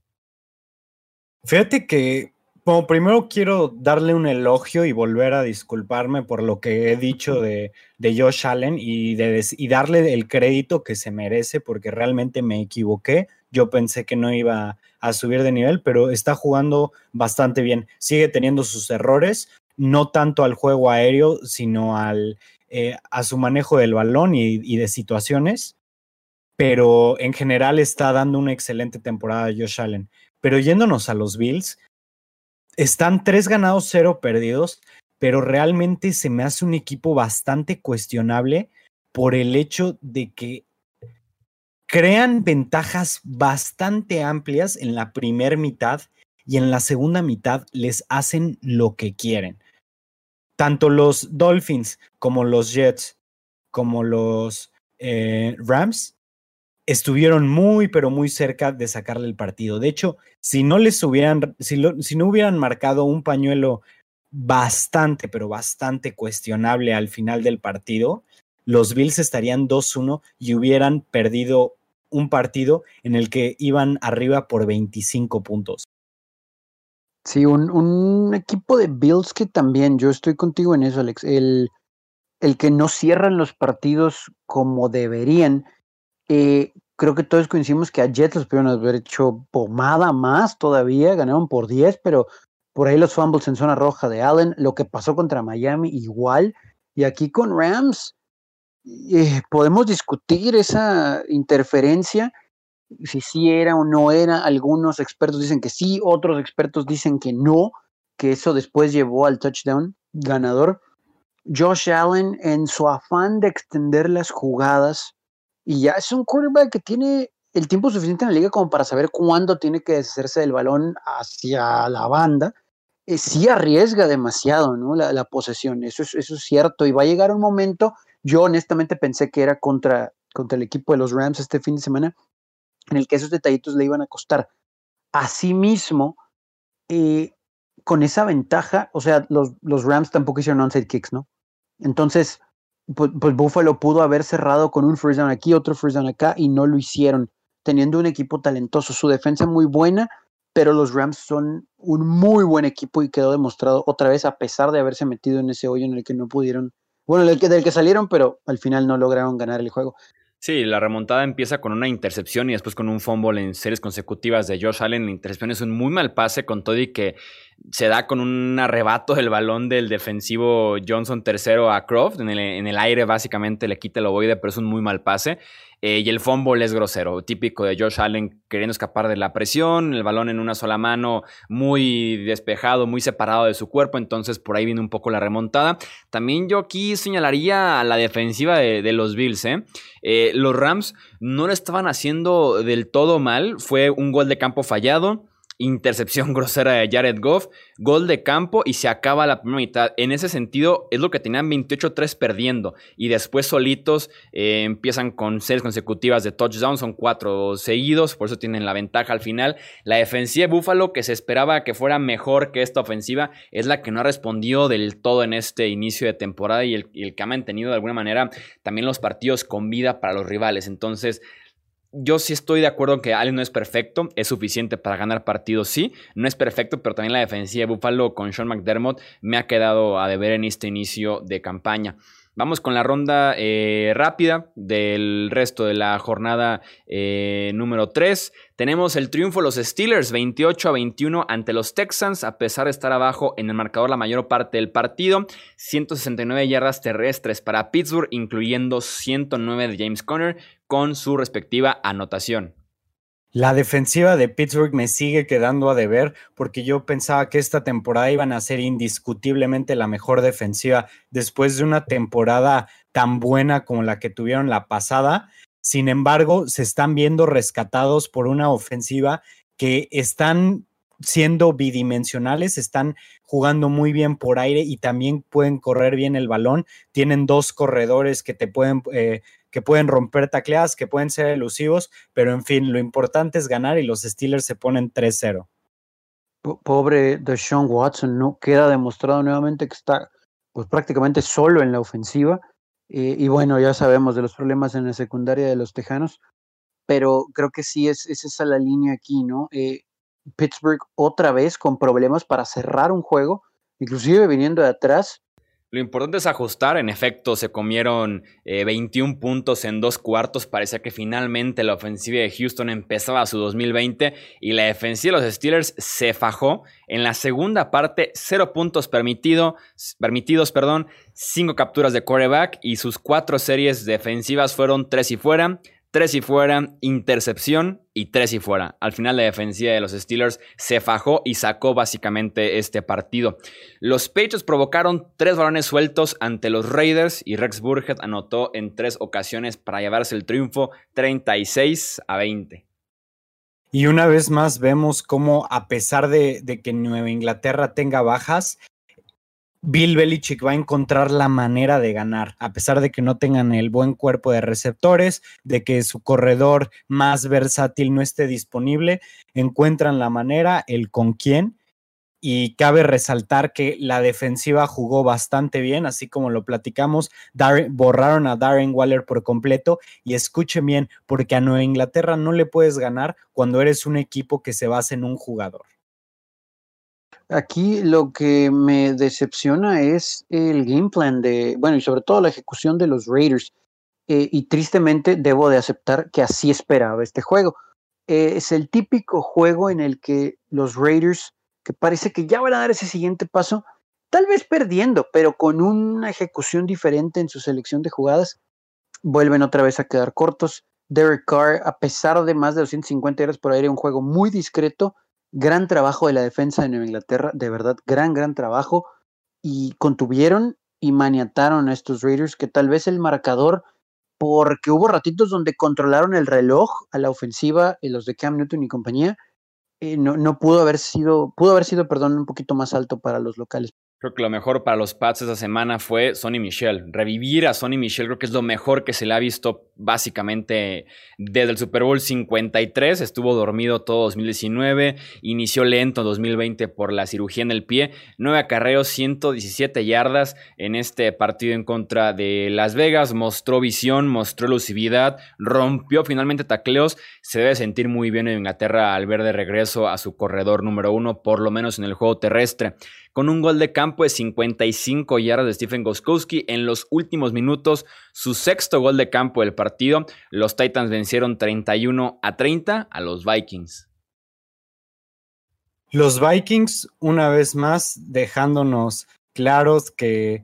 Fíjate que bueno, primero quiero darle un elogio y volver a disculparme por lo que he dicho de, Josh Allen y, y darle el crédito que se merece porque realmente me equivoqué. Yo pensé que no iba a subir de nivel, pero está jugando bastante bien. Sigue teniendo sus errores, no tanto al juego aéreo, sino al, eh, a su manejo del balón y, y de situaciones. Pero en general está dando una excelente temporada Josh Allen. Pero yéndonos a los Bills, están tres ganados, cero perdidos, pero realmente se me hace un equipo bastante cuestionable por el hecho de que crean ventajas bastante amplias en la primera mitad y en la segunda mitad les hacen lo que quieren. Tanto los Dolphins como los Jets como los eh, Rams estuvieron muy, pero muy cerca de sacarle el partido. De hecho, si no les hubieran, si, no hubieran marcado un pañuelo bastante, pero bastante cuestionable al final del partido, los Bills estarían 2-1 y hubieran perdido un partido en el que iban arriba por 25 puntos. Sí, un, un equipo de Bills que también, yo estoy contigo en eso, Alex, el, el que no cierran los partidos como deberían. Eh, creo que todos coincidimos que a Jets los pudieron haber hecho pomada más todavía, ganaron por 10, pero por ahí los fumbles en zona roja de Allen, lo que pasó contra Miami igual, y aquí con Rams eh, podemos discutir esa interferencia, si sí era o no era, algunos expertos dicen que sí, otros expertos dicen que no, que eso después llevó al touchdown ganador. Josh Allen en su afán de extender las jugadas, y ya es un quarterback que tiene el tiempo suficiente en la liga como para saber cuándo tiene que deshacerse del balón hacia la banda. Eh, sí arriesga demasiado ¿no? la, posesión, eso es, eso es cierto, y va a llegar un momento, yo honestamente pensé que era contra, contra el equipo de los Rams este fin de semana, en el que esos detallitos le iban a costar. Asimismo, eh, con esa ventaja, o sea, los, los Rams tampoco hicieron onside kicks, ¿no? Entonces, pues, pues, Buffalo pudo haber cerrado con un first down aquí, otro first down acá, y no lo hicieron, teniendo un equipo talentoso, su defensa muy buena, pero los Rams son un muy buen equipo y quedó demostrado otra vez, a pesar de haberse metido en ese hoyo en el que no pudieron, bueno, del que, del que salieron, pero al final no lograron ganar el juego. Sí, la remontada empieza con una intercepción y después con un fumble en series consecutivas de Josh Allen. La intercepción es un muy mal pase con Toddy que se da con un arrebato del balón del defensivo Johnson tercero a Croft. En el, aire básicamente le quita el ovoide, pero es un muy mal pase. Eh, y el fumble es grosero, típico de Josh Allen queriendo escapar de la presión, el balón en una sola mano, muy despejado, muy separado de su cuerpo, entonces por ahí viene un poco la remontada. También yo aquí señalaría a la defensiva de, los Bills. ¿eh? ¿eh? los Rams no lo estaban haciendo del todo mal, fue un gol de campo fallado intercepción grosera de Jared Goff, gol de campo y se acaba la primera mitad. En ese sentido, es lo que tenían 28-3 perdiendo y después solitos eh, empiezan con series consecutivas de touchdown, son cuatro seguidos, por eso tienen la ventaja al final. La defensiva de Buffalo, que se esperaba que fuera mejor que esta ofensiva, es la que no ha respondido del todo en este inicio de temporada y el que ha mantenido de alguna manera también los partidos con vida para los rivales. Entonces, yo sí estoy de acuerdo en que Allen no es perfecto, es suficiente para ganar partidos, sí, no es perfecto, pero también la defensiva de Buffalo con Sean McDermott me ha quedado a deber en este inicio de campaña. Vamos con la ronda eh, rápida del resto de la jornada eh, número 3. Tenemos el triunfo de los Steelers 28 a 21 ante los Texans, a pesar de estar abajo en el marcador la mayor parte del partido. 169 yardas terrestres para Pittsburgh, incluyendo 109 de James Conner, con su respectiva anotación. La defensiva de Pittsburgh me sigue quedando a deber porque yo pensaba que esta temporada iban a ser indiscutiblemente la mejor defensiva después de una temporada tan buena como la que tuvieron la pasada. Sin embargo, se están viendo rescatados por una ofensiva que están siendo bidimensionales, están jugando muy bien por aire y también pueden correr bien el balón. Tienen dos corredores que te pueden eh, que pueden romper tacleadas, que pueden ser elusivos, pero en fin, lo importante es ganar y los Steelers se ponen 3-0. Pobre Deshaun Watson, ¿no? Queda demostrado nuevamente que está pues prácticamente solo en la ofensiva. Y bueno, ya sabemos de los problemas en la secundaria de los Tejanos, pero creo que sí es, esa la línea aquí, ¿no? Eh, Pittsburgh otra vez con problemas para cerrar un juego, inclusive viniendo de atrás, lo importante es ajustar. En efecto, se comieron 21 eh, puntos en dos cuartos. Parecía que finalmente la ofensiva de Houston empezaba su 2020 y la defensiva de los Steelers se fajó. En la segunda parte, cero puntos permitido, permitidos, perdón, cinco capturas de quarterback y sus cuatro series defensivas fueron tres y fuera tres y fuera, intercepción y tres y fuera. Al final la defensiva de los Steelers se fajó y sacó básicamente este partido. Los Patriots provocaron tres balones sueltos ante los Raiders y Rex Burhead anotó en tres ocasiones para llevarse el triunfo 36 a 20. Y una vez más vemos cómo a pesar de, de que Nueva Inglaterra tenga bajas, Bill Belichick va a encontrar la manera de ganar, a pesar de que no tengan el buen cuerpo de receptores, de que su corredor más versátil no esté disponible, encuentran la manera, el con quién, y cabe resaltar que la defensiva jugó bastante bien, así como lo platicamos, borraron a Darren Waller por completo y escuchen bien, porque a Nueva Inglaterra no le puedes ganar cuando eres un equipo que se basa en un jugador. Aquí lo que me decepciona es el game plan de, bueno, y sobre todo la ejecución de los Raiders. Eh, y tristemente debo de aceptar que así esperaba este juego. Eh, es el típico juego en el que los Raiders que parece que ya van a dar ese siguiente paso, tal vez perdiendo, pero con una ejecución diferente en su selección de jugadas, vuelven otra vez a quedar cortos. Derek Carr, a pesar de más de 250 horas por aire, un juego muy discreto, gran trabajo de la defensa de Nueva Inglaterra, de verdad, gran, gran trabajo, y contuvieron y maniataron a estos Raiders que tal vez el marcador, porque hubo ratitos donde controlaron el reloj a la ofensiva, y los de Cam Newton y compañía, eh, no, no pudo haber sido, pudo haber sido, perdón, un poquito más alto para los locales. Creo que lo mejor para los Pats esa semana fue Sonny Michel. Revivir a Sonny Michel creo que es lo mejor que se le ha visto básicamente desde el Super Bowl 53. Estuvo dormido todo 2019, inició lento 2020 por la cirugía en el pie. Nueve acarreos, 117 yardas en este partido en contra de Las Vegas. Mostró visión, mostró elusividad, rompió finalmente tacleos. Se debe sentir muy bien en Inglaterra al ver de regreso a su corredor número uno, por lo menos en el juego terrestre con un gol de campo de 55 yardas de Stephen Goskowski en los últimos minutos, su sexto gol de campo del partido. Los Titans vencieron 31 a 30 a los Vikings. Los Vikings, una vez más, dejándonos claros que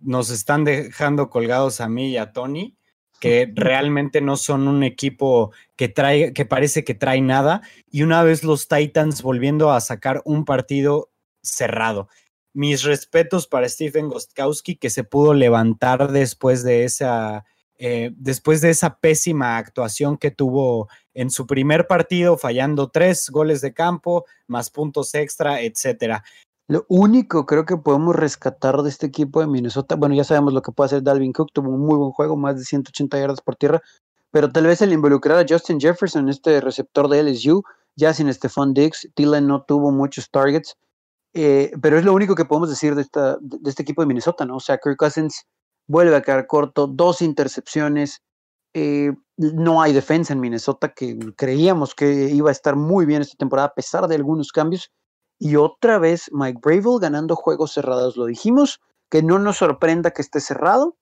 nos están dejando colgados a mí y a Tony, que realmente no son un equipo que trae, que parece que trae nada. Y una vez los Titans volviendo a sacar un partido cerrado. Mis respetos para Stephen Gostkowski, que se pudo levantar después de esa, eh, después de esa pésima actuación que tuvo en su primer partido, fallando tres goles de campo, más puntos extra, etcétera. Lo único creo que podemos rescatar de este equipo de Minnesota, bueno, ya sabemos lo que puede hacer Dalvin Cook, tuvo un muy buen juego, más de 180 yardas por tierra, pero tal vez el involucrar a Justin Jefferson, este receptor de LSU, ya sin Stephon Diggs, Dylan no tuvo muchos targets, eh, pero es lo único que podemos decir de, esta, de este equipo de Minnesota, ¿no? O sea, Kirk Cousins vuelve a quedar corto, dos intercepciones, eh, no hay defensa en Minnesota que creíamos que iba a estar muy bien esta temporada a pesar de algunos cambios. Y otra vez Mike Bravel ganando juegos cerrados. Lo dijimos, que no nos sorprenda que esté cerrado,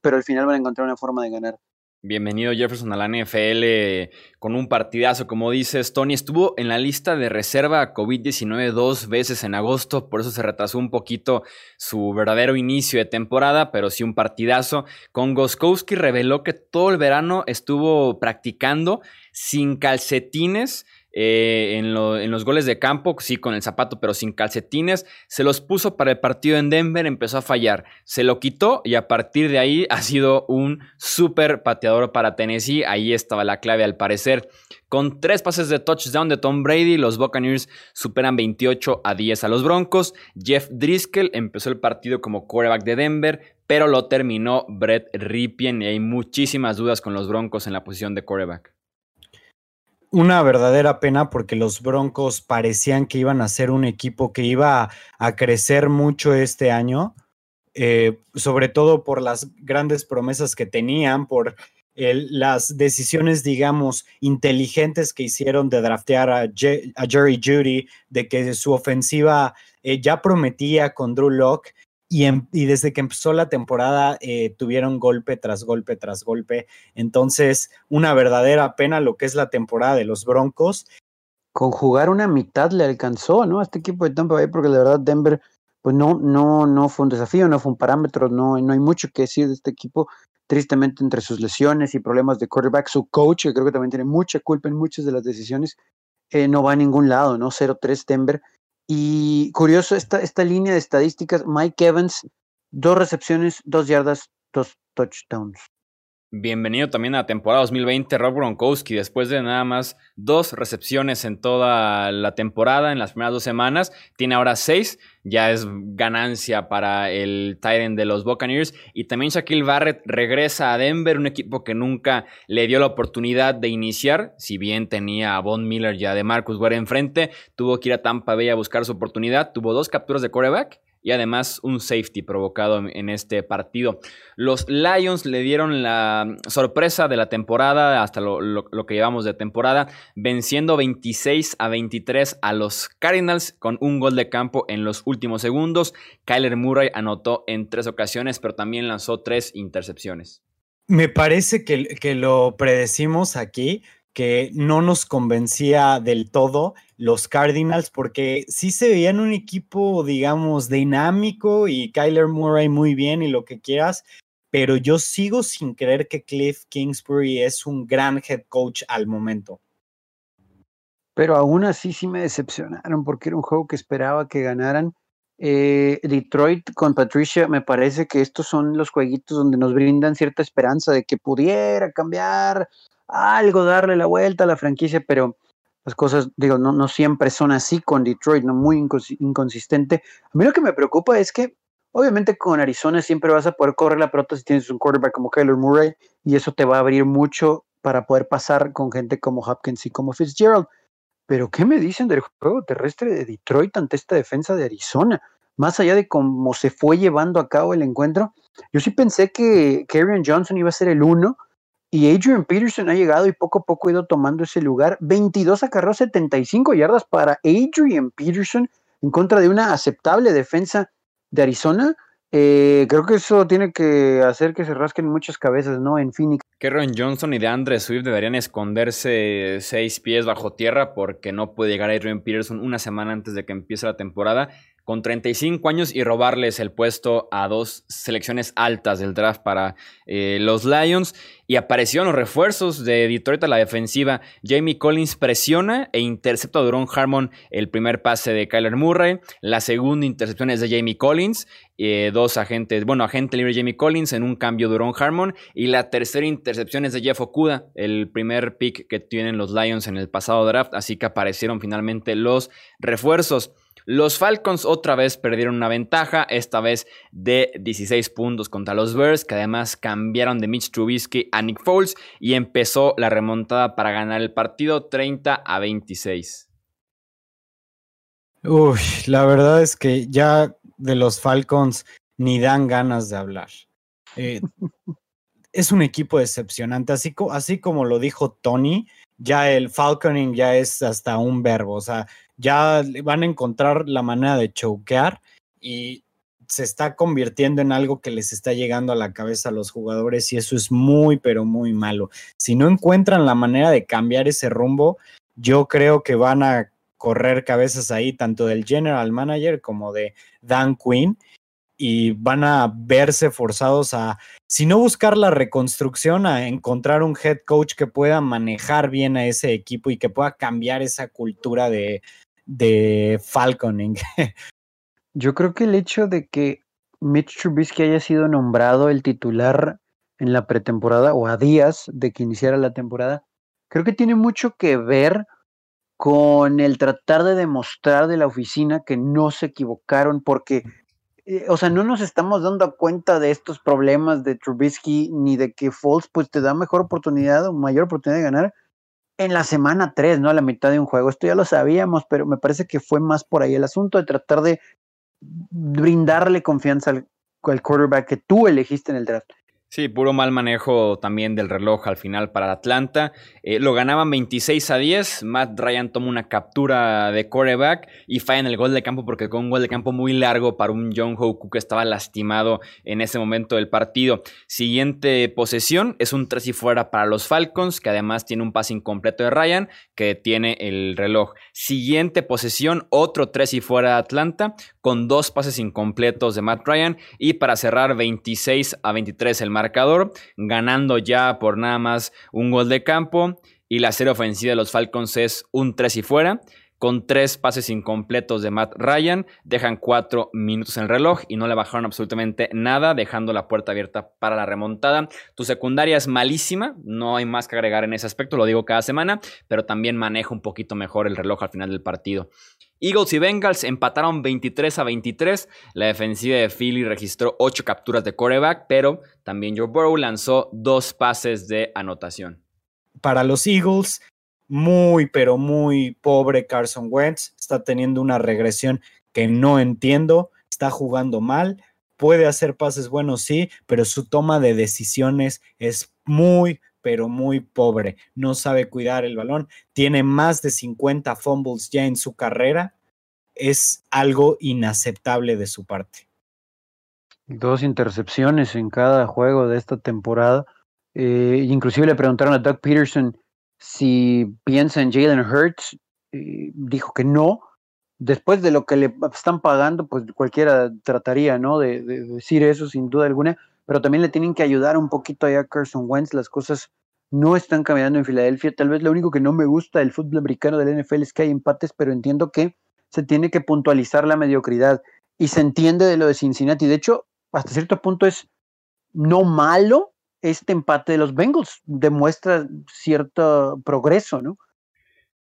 pero al final van a encontrar una forma de ganar. Bienvenido Jefferson a la NFL con un partidazo, como dices, Tony. Estuvo en la lista de reserva COVID-19 dos veces en agosto, por eso se retrasó un poquito su verdadero inicio de temporada, pero sí un partidazo. Con Goskowski reveló que todo el verano estuvo practicando sin calcetines eh, en, los goles de campo, sí con el zapato, pero sin calcetines. Se los puso para el partido en Denver, empezó a fallar. Se lo quitó y a partir de ahí ha sido un súper pateador para Tennessee. Ahí estaba la clave al parecer. Con tres pases de touchdown de Tom Brady, los Buccaneers superan 28 a 10 a los Broncos. Jeff Driscoll empezó el partido como quarterback de Denver, pero lo terminó Brett Ripien y hay muchísimas dudas con los Broncos en la posición de quarterback una verdadera pena porque los Broncos parecían que iban a ser un equipo que iba a, crecer mucho este año, eh, sobre todo por las grandes promesas que tenían, por las decisiones, digamos, inteligentes que hicieron de draftear a, Jerry Judy, de que su ofensiva eh, ya prometía con Drew Locke y, desde que empezó la temporada eh, tuvieron golpe tras golpe tras golpe. Entonces, una verdadera pena lo que es la temporada de los Broncos. Con jugar una mitad le alcanzó, ¿no? A este equipo de Tampa Bay, porque la verdad Denver, pues no, no, no fue un desafío, no fue un parámetro, no, no hay mucho que decir de este equipo. Tristemente, entre sus lesiones y problemas de quarterback, su coach, que creo que también tiene mucha culpa en muchas de las decisiones, eh, no va a ningún lado, ¿no? 0-3 Denver. Y curioso esta, esta línea de estadísticas, Mike Evans, dos recepciones, dos yardas, dos touchdowns. Bienvenido también a la temporada 2020, Rob Gronkowski. Después de nada más dos recepciones en toda la temporada, en las primeras dos semanas, tiene ahora seis. Ya es ganancia para el Titan de los Buccaneers. Y también Shaquille Barrett regresa a Denver, un equipo que nunca le dio la oportunidad de iniciar. Si bien tenía a Von Miller ya de Marcus Ware enfrente, tuvo que ir a Tampa Bay a buscar su oportunidad. Tuvo dos capturas de quarterback y además un safety provocado en este partido. Los Lions le dieron la sorpresa de la temporada, hasta lo, que llevamos de temporada, venciendo 26 a 23 a los Cardinals con un gol de campo en los últimos segundos. Kyler Murray anotó en tres ocasiones, pero también lanzó tres intercepciones. Me parece que, que lo predecimos aquí que no nos convencía del todo los Cardinals porque sí se veían un equipo, digamos, dinámico y Kyler Murray muy bien y lo que quieras, pero yo sigo sin creer que Cliff Kingsbury es un gran head coach al momento. Pero aún así sí me decepcionaron porque era un juego que esperaba que ganaran. Eh, Detroit con Patricia, me parece que estos son los jueguitos donde nos brindan cierta esperanza de que pudiera cambiar algo, darle la vuelta a la franquicia, pero las cosas, digo, no, no siempre son así con Detroit, no muy inconsistente. A mí lo que me preocupa es que, obviamente, con Arizona siempre vas a poder correr la pelota si tienes un quarterback como Kyler Murray, y eso te va a abrir mucho para poder pasar con gente como Hopkins y como Fitzgerald. Pero, ¿qué me dicen del juego terrestre de Detroit ante esta defensa de Arizona? Más allá de cómo se fue llevando a cabo el encuentro, yo sí pensé que Kerryon Johnson iba a ser el uno, y Adrian Peterson ha llegado y poco a poco ha ido tomando ese lugar. 22 acarreos, 75 yardas para Adrian Peterson en contra de una aceptable defensa de Arizona. Eh, creo que eso tiene que hacer que se rasquen muchas cabezas, ¿no? En Phoenix. Kerron Johnson y de Andre Swift deberían esconderse seis pies bajo tierra porque no puede llegar Adrian Peterson una semana antes de que empiece la temporada con 35 años y robarles el puesto a dos selecciones altas del draft para eh, los Lions. Y aparecieron los refuerzos de Detroit a la defensiva. Jamie Collins presiona e intercepta a Duron Harmon el primer pase de Kyler Murray. La segunda intercepción es de Jamie Collins. Eh, dos agentes, bueno, agente libre Jamie Collins en un cambio Duron Harmon. Y la tercera intercepción es de Jeff Okuda, el primer pick que tienen los Lions en el pasado draft. Así que aparecieron finalmente los refuerzos. Los Falcons otra vez perdieron una ventaja, esta vez de 16 puntos contra los Bears, que además cambiaron de Mitch Trubisky a Nick Foles y empezó la remontada para ganar el partido 30 a 26. Uy, la verdad es que ya de los Falcons ni dan ganas de hablar. Eh, es un equipo decepcionante, así, así como lo dijo Tony, ya el Falconing ya es hasta un verbo, o sea, ya van a encontrar la manera de choquear y se está convirtiendo en algo que les está llegando a la cabeza a los jugadores y eso es muy, pero muy malo. Si no encuentran la manera de cambiar ese rumbo, yo creo que van a correr cabezas ahí, tanto del general manager como de Dan Quinn, y van a verse forzados a, si no buscar la reconstrucción, a encontrar un head coach que pueda manejar bien a ese equipo y que pueda cambiar esa cultura de, de Falconing. Yo creo que el hecho de que Mitch Trubisky haya sido nombrado el titular en la pretemporada o a días de que iniciara la temporada, creo que tiene mucho que ver con el tratar de demostrar de la oficina que no se equivocaron porque, eh, o sea, no nos estamos dando cuenta de estos problemas de Trubisky ni de que Foles pues te da mejor oportunidad o mayor oportunidad de ganar en la semana 3, ¿no? A la mitad de un juego. Esto ya lo sabíamos, pero me parece que fue más por ahí el asunto de tratar de brindarle confianza al, al quarterback que tú elegiste en el draft. Sí, puro mal manejo también del reloj al final para Atlanta. Eh, lo ganaban 26 a 10. Matt Ryan toma una captura de quarterback y falla en el gol de campo porque con un gol de campo muy largo para un John Hoku que estaba lastimado en ese momento del partido. Siguiente posesión es un 3 y fuera para los Falcons, que además tiene un pase incompleto de Ryan, que tiene el reloj. Siguiente posesión, otro 3 y fuera de Atlanta, con dos pases incompletos de Matt Ryan. Y para cerrar 26 a 23 el marcador, ganando ya por nada más un gol de campo. Y la serie ofensiva de los Falcons es un 3 y fuera con tres pases incompletos de Matt Ryan, dejan cuatro minutos en el reloj y no le bajaron absolutamente nada, dejando la puerta abierta para la remontada. Tu secundaria es malísima, no hay más que agregar en ese aspecto, lo digo cada semana, pero también maneja un poquito mejor el reloj al final del partido. Eagles y Bengals empataron 23 a 23. La defensiva de Philly registró 8 capturas de coreback, pero también Joe Burrow lanzó dos pases de anotación. Para los Eagles, muy, pero muy pobre Carson Wentz. Está teniendo una regresión que no entiendo. Está jugando mal. Puede hacer pases buenos, sí, pero su toma de decisiones es muy, pero muy pobre. No sabe cuidar el balón. Tiene más de 50 fumbles ya en su carrera. Es algo inaceptable de su parte. Dos intercepciones en cada juego de esta temporada. Eh, inclusive le preguntaron a Doug Peterson si piensa en Jalen Hurts. Eh, dijo que no. Después de lo que le están pagando, pues cualquiera trataría, ¿no? De, de decir eso sin duda alguna pero también le tienen que ayudar un poquito a Carson Wentz. Las cosas no están cambiando en Filadelfia. Tal vez lo único que no me gusta del fútbol americano del NFL es que hay empates, pero entiendo que se tiene que puntualizar la mediocridad y se entiende de lo de Cincinnati. De hecho, hasta cierto punto es no malo este empate de los Bengals. Demuestra cierto progreso, ¿no?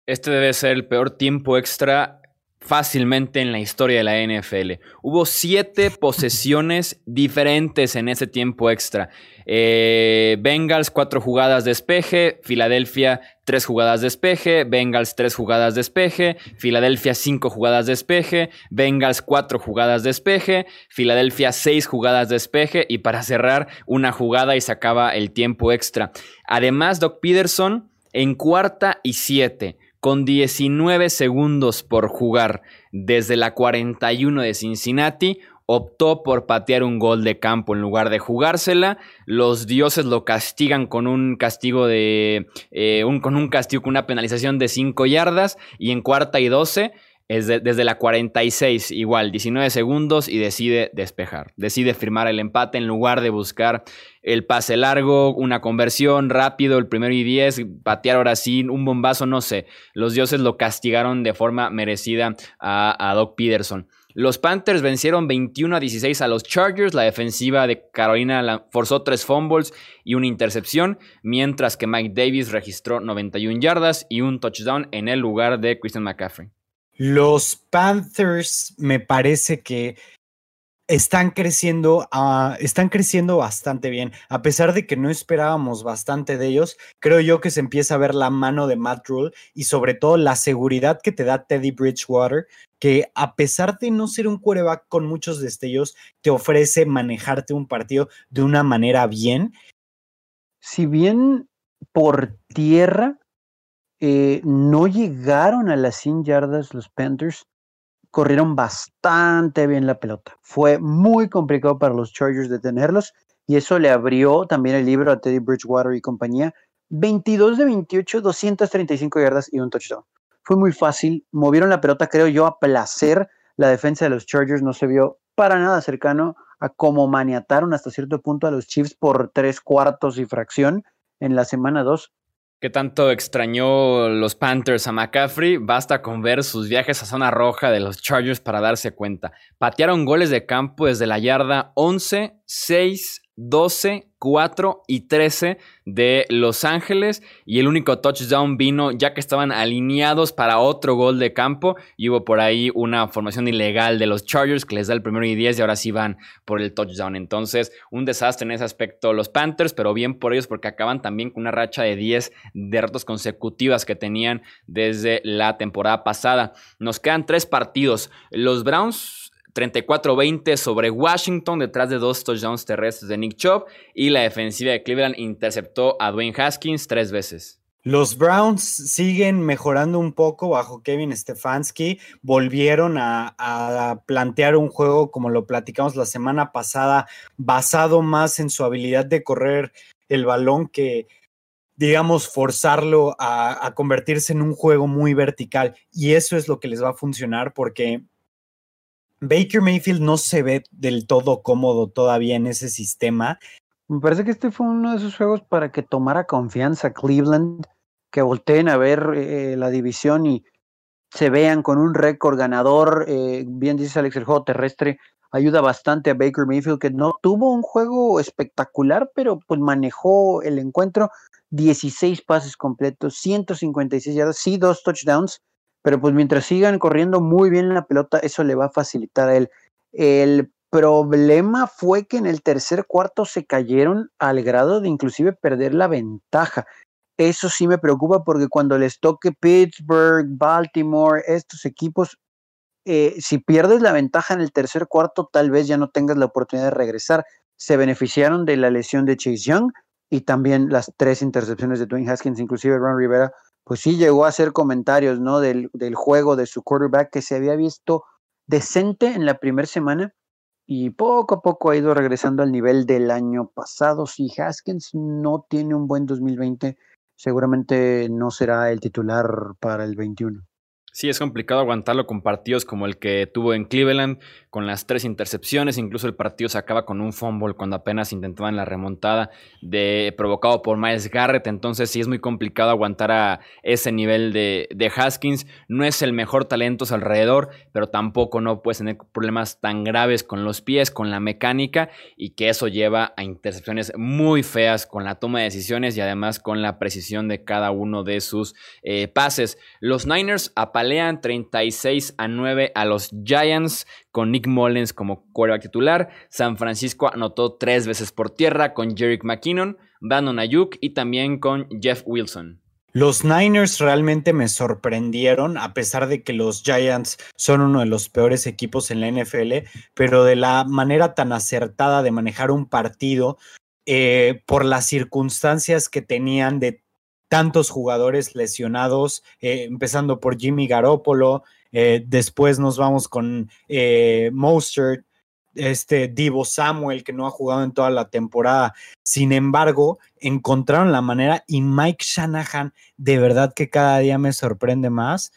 Este debe ser el peor tiempo extra fácilmente en la historia de la NFL. Hubo siete posesiones diferentes en ese tiempo extra. Eh, Bengals, cuatro jugadas de despeje. Filadelfia, tres jugadas de despeje. Bengals, tres jugadas de despeje. Filadelfia, cinco jugadas de despeje. Bengals, cuatro jugadas de despeje. Filadelfia, seis jugadas de despeje. Y para cerrar, una jugada y se acaba el tiempo extra. Además, Doc Peterson en cuarta y siete con 19 segundos por jugar desde la 41 de Cincinnati, optó por patear un gol de campo en lugar de jugársela. Los dioses lo castigan con un castigo de. Eh, un, con un castigo, con una penalización de 5 yardas. Y en cuarta y 12 desde la 46, igual, 19 segundos y decide despejar. Decide firmar el empate en lugar de buscar el pase largo, una conversión rápido, el primero y 10, patear ahora sí, un bombazo, no sé. Los dioses lo castigaron de forma merecida a, a Doc Peterson. Los Panthers vencieron 21 a 16 a los Chargers. La defensiva de Carolina forzó tres fumbles y una intercepción, mientras que Mike Davis registró 91 yardas y un touchdown en el lugar de Christian McCaffrey. Los Panthers me parece que están creciendo, ah, están creciendo bastante bien. A pesar de que no esperábamos bastante de ellos, creo yo que se empieza a ver la mano de Matt Rule y sobre todo la seguridad que te da Teddy Bridgewater, que a pesar de no ser un quarterback con muchos destellos, te ofrece manejarte un partido de una manera bien. Si bien por tierra eh, no llegaron a las 100 yardas los Panthers, corrieron bastante bien la pelota. Fue muy complicado para los Chargers detenerlos y eso le abrió también el libro a Teddy Bridgewater y compañía. 22 de 28, 235 yardas y un touchdown. Fue muy fácil, movieron la pelota, creo yo, a placer. La defensa de los Chargers no se vio para nada cercano a cómo maniataron hasta cierto punto a los Chiefs por tres cuartos y fracción en la semana 2 que tanto extrañó los Panthers a McCaffrey, basta con ver sus viajes a zona roja de los Chargers para darse cuenta. Patearon goles de campo desde la yarda 11, 6, 12, 4 y 13 de Los Ángeles y el único touchdown vino ya que estaban alineados para otro gol de campo y hubo por ahí una formación ilegal de los Chargers que les da el primero y 10 y ahora sí van por el touchdown. Entonces, un desastre en ese aspecto los Panthers, pero bien por ellos porque acaban también con una racha de 10 derrotas consecutivas que tenían desde la temporada pasada. Nos quedan tres partidos. Los Browns 34-20 sobre Washington detrás de dos touchdowns terrestres de Nick Chubb y la defensiva de Cleveland interceptó a Dwayne Haskins tres veces. Los Browns siguen mejorando un poco bajo Kevin Stefanski. Volvieron a, plantear un juego, como lo platicamos la semana pasada, basado más en su habilidad de correr el balón que, digamos, forzarlo a convertirse en un juego muy vertical. Y eso es lo que les va a funcionar porque Baker Mayfield no se ve del todo cómodo todavía en ese sistema. Me parece que este fue uno de esos juegos para que tomara confianza Cleveland, que volteen a ver eh, la división y se vean con un récord ganador. Eh, bien dice Alex, el juego terrestre ayuda bastante a Baker Mayfield, que no tuvo un juego espectacular, pero pues manejó el encuentro. 16 pases completos, 156 yardas, sí, dos touchdowns, pero pues mientras sigan corriendo muy bien la pelota, eso le va a facilitar a él. El problema fue que en el tercer cuarto se cayeron al grado de inclusive perder la ventaja. Eso sí me preocupa porque cuando les toque Pittsburgh, Baltimore, estos equipos, eh, si pierdes la ventaja en el tercer cuarto, tal vez ya no tengas la oportunidad de regresar. Se beneficiaron de la lesión de Chase Young y también las tres intercepciones de Dwayne Haskins, inclusive Ron Rivera, pues sí llegó a hacer comentarios ¿no? del, del juego de su quarterback que se había visto decente en la primera semana y poco a poco ha ido regresando al nivel del año pasado. Si Haskins no tiene un buen 2020, seguramente no será el titular para el 21. Sí, es complicado aguantarlo con partidos como el que tuvo en Cleveland, con las tres intercepciones. Incluso el partido se acaba con un fumble cuando apenas intentaban la remontada de, provocado por Miles Garrett. Entonces, sí es muy complicado aguantar a ese nivel de, de Haskins. No es el mejor talento alrededor, pero tampoco no puede tener problemas tan graves con los pies, con la mecánica, y que eso lleva a intercepciones muy feas con la toma de decisiones y además con la precisión de cada uno de sus eh, pases. Los Niners aparecen 36 a 9 a los Giants con Nick Mullens como quarterback titular. San Francisco anotó tres veces por tierra con Jerick McKinnon, Brandon Ayuk y también con Jeff Wilson. Los Niners realmente me sorprendieron, a pesar de que los Giants son uno de los peores equipos en la NFL, pero de la manera tan acertada de manejar un partido, eh, por las circunstancias que tenían de tantos jugadores lesionados, eh, empezando por Jimmy Garoppolo, eh, después nos vamos con eh, Mostert, este Divo Samuel, que no ha jugado en toda la temporada. Sin embargo, encontraron la manera y Mike Shanahan, de verdad que cada día me sorprende más.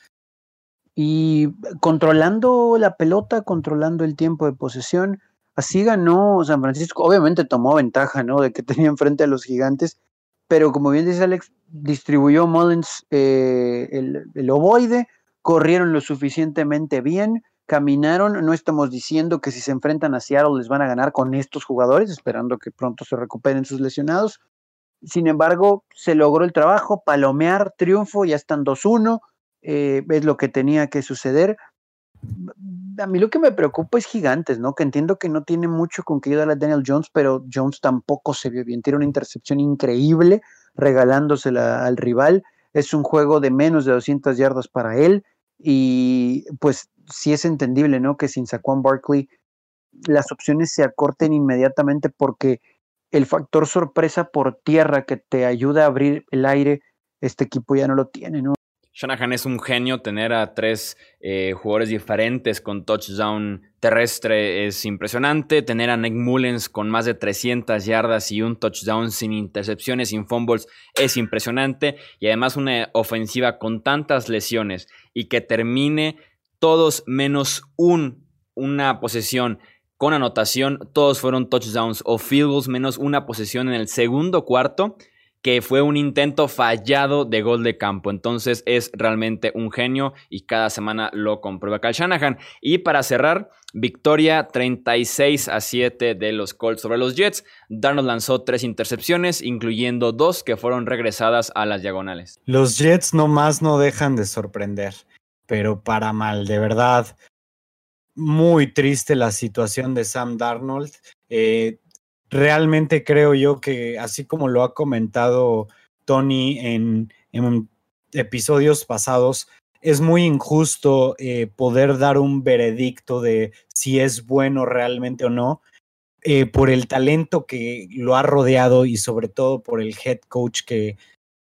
Y controlando la pelota, controlando el tiempo de posesión, así ganó San Francisco. Obviamente tomó ventaja, ¿no? De que tenía enfrente a los gigantes, pero como bien dice Alex, distribuyó Mullins eh, el, ovoide, corrieron lo suficientemente bien, caminaron, no estamos diciendo que si se enfrentan a Seattle les van a ganar con estos jugadores, esperando que pronto se recuperen sus lesionados. Sin embargo, se logró el trabajo, palomear, triunfo, ya están 2-1, eh, es lo que tenía que suceder. A mí lo que me preocupa es Gigantes, ¿no? Que entiendo que no tiene mucho con que ayudar a Daniel Jones, pero Jones tampoco se vio bien. Tiene una intercepción increíble, regalándosela al rival. Es un juego de menos de 200 yardas para él y pues sí es entendible, ¿no? Que sin Saquon Barkley las opciones se acorten inmediatamente porque el factor sorpresa por tierra que te ayuda a abrir el aire, este equipo ya no lo tiene, ¿no? Shanahan es un genio, tener a tres eh, jugadores diferentes con touchdown terrestre es impresionante, tener a Nick Mullens con más de 300 yardas y un touchdown sin intercepciones, sin fumbles es impresionante y además una ofensiva con tantas lesiones y que termine todos menos un, una posesión con anotación, todos fueron touchdowns o field goals menos una posesión en el segundo cuarto que fue un intento fallado de gol de campo. Entonces es realmente un genio y cada semana lo comprueba Cal Shanahan. Y para cerrar, victoria 36 a 7 de los Colts sobre los Jets. Darnold lanzó tres intercepciones, incluyendo dos que fueron regresadas a las diagonales. Los Jets nomás no dejan de sorprender, pero para mal, de verdad. Muy triste la situación de Sam Darnold. Eh, realmente creo yo que, así como lo ha comentado Tony en, episodios pasados, es muy injusto eh, poder dar un veredicto de si es bueno realmente o no, eh, por el talento que lo ha rodeado y sobre todo por el head coach que,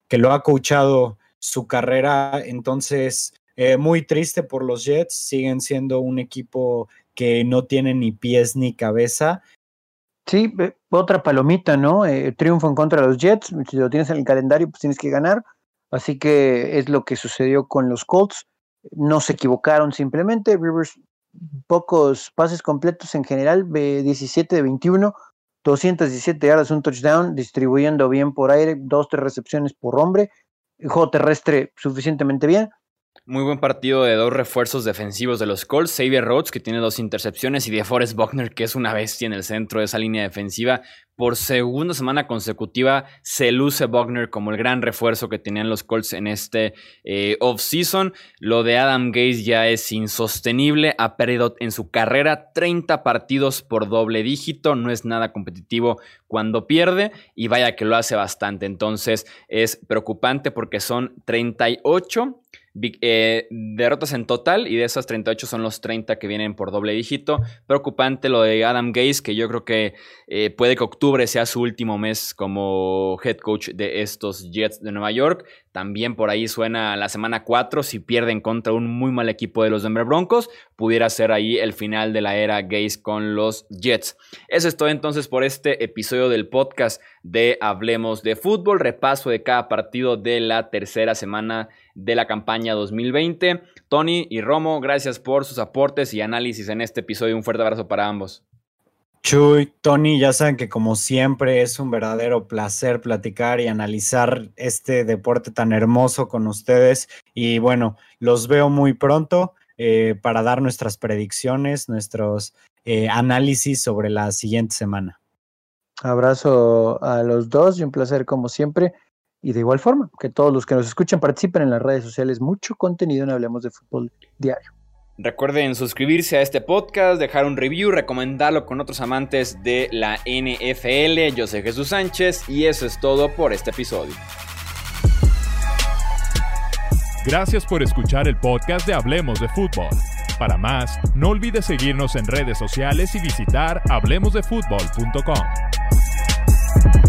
que lo ha coachado su carrera. Entonces, eh, muy triste por los Jets, siguen siendo un equipo que no tiene ni pies ni cabeza Sí, otra palomita, ¿no? Eh, triunfo en contra de los Jets. Si lo tienes en el calendario, pues tienes que ganar. Así que es lo que sucedió con los Colts. No se equivocaron simplemente. Rivers, pocos pases completos en general, 17 de 21, 217 yardas, un touchdown, distribuyendo bien por aire, dos, tres recepciones por hombre. juego terrestre suficientemente bien. Muy buen partido de dos refuerzos defensivos de los Colts. Xavier Rhodes, que tiene dos intercepciones, y DeForest Buckner, que es una bestia en el centro de esa línea defensiva. Por segunda semana consecutiva se luce Buckner como el gran refuerzo que tenían los Colts en este eh, offseason. Lo de Adam Gaze ya es insostenible. Ha perdido en su carrera 30 partidos por doble dígito. No es nada competitivo cuando pierde y vaya que lo hace bastante. Entonces es preocupante porque son 38 eh, derrotas en total y de esas 38 son los 30 que vienen por doble dígito. Preocupante lo de Adam Gaze, que yo creo que eh, puede que octubre sea su último mes como head coach de estos Jets de Nueva York. También por ahí suena la semana 4, si pierden contra un muy mal equipo de los Denver Broncos, pudiera ser ahí el final de la era Gaze con los Jets. Eso es todo entonces por este episodio del podcast de Hablemos de Fútbol, repaso de cada partido de la tercera semana de la campaña 2020. Tony y Romo, gracias por sus aportes y análisis en este episodio. Un fuerte abrazo para ambos. Chuy, Tony, ya saben que como siempre es un verdadero placer platicar y analizar este deporte tan hermoso con ustedes. Y bueno, los veo muy pronto eh, para dar nuestras predicciones, nuestros eh, análisis sobre la siguiente semana. Abrazo a los dos y un placer como siempre. Y de igual forma, que todos los que nos escuchan participen en las redes sociales. Mucho contenido en Hablemos de Fútbol Diario. Recuerden suscribirse a este podcast, dejar un review, recomendarlo con otros amantes de la NFL. Yo soy Jesús Sánchez y eso es todo por este episodio. Gracias por escuchar el podcast de Hablemos de Fútbol. Para más, no olvides seguirnos en redes sociales y visitar hablemosdefutbol.com.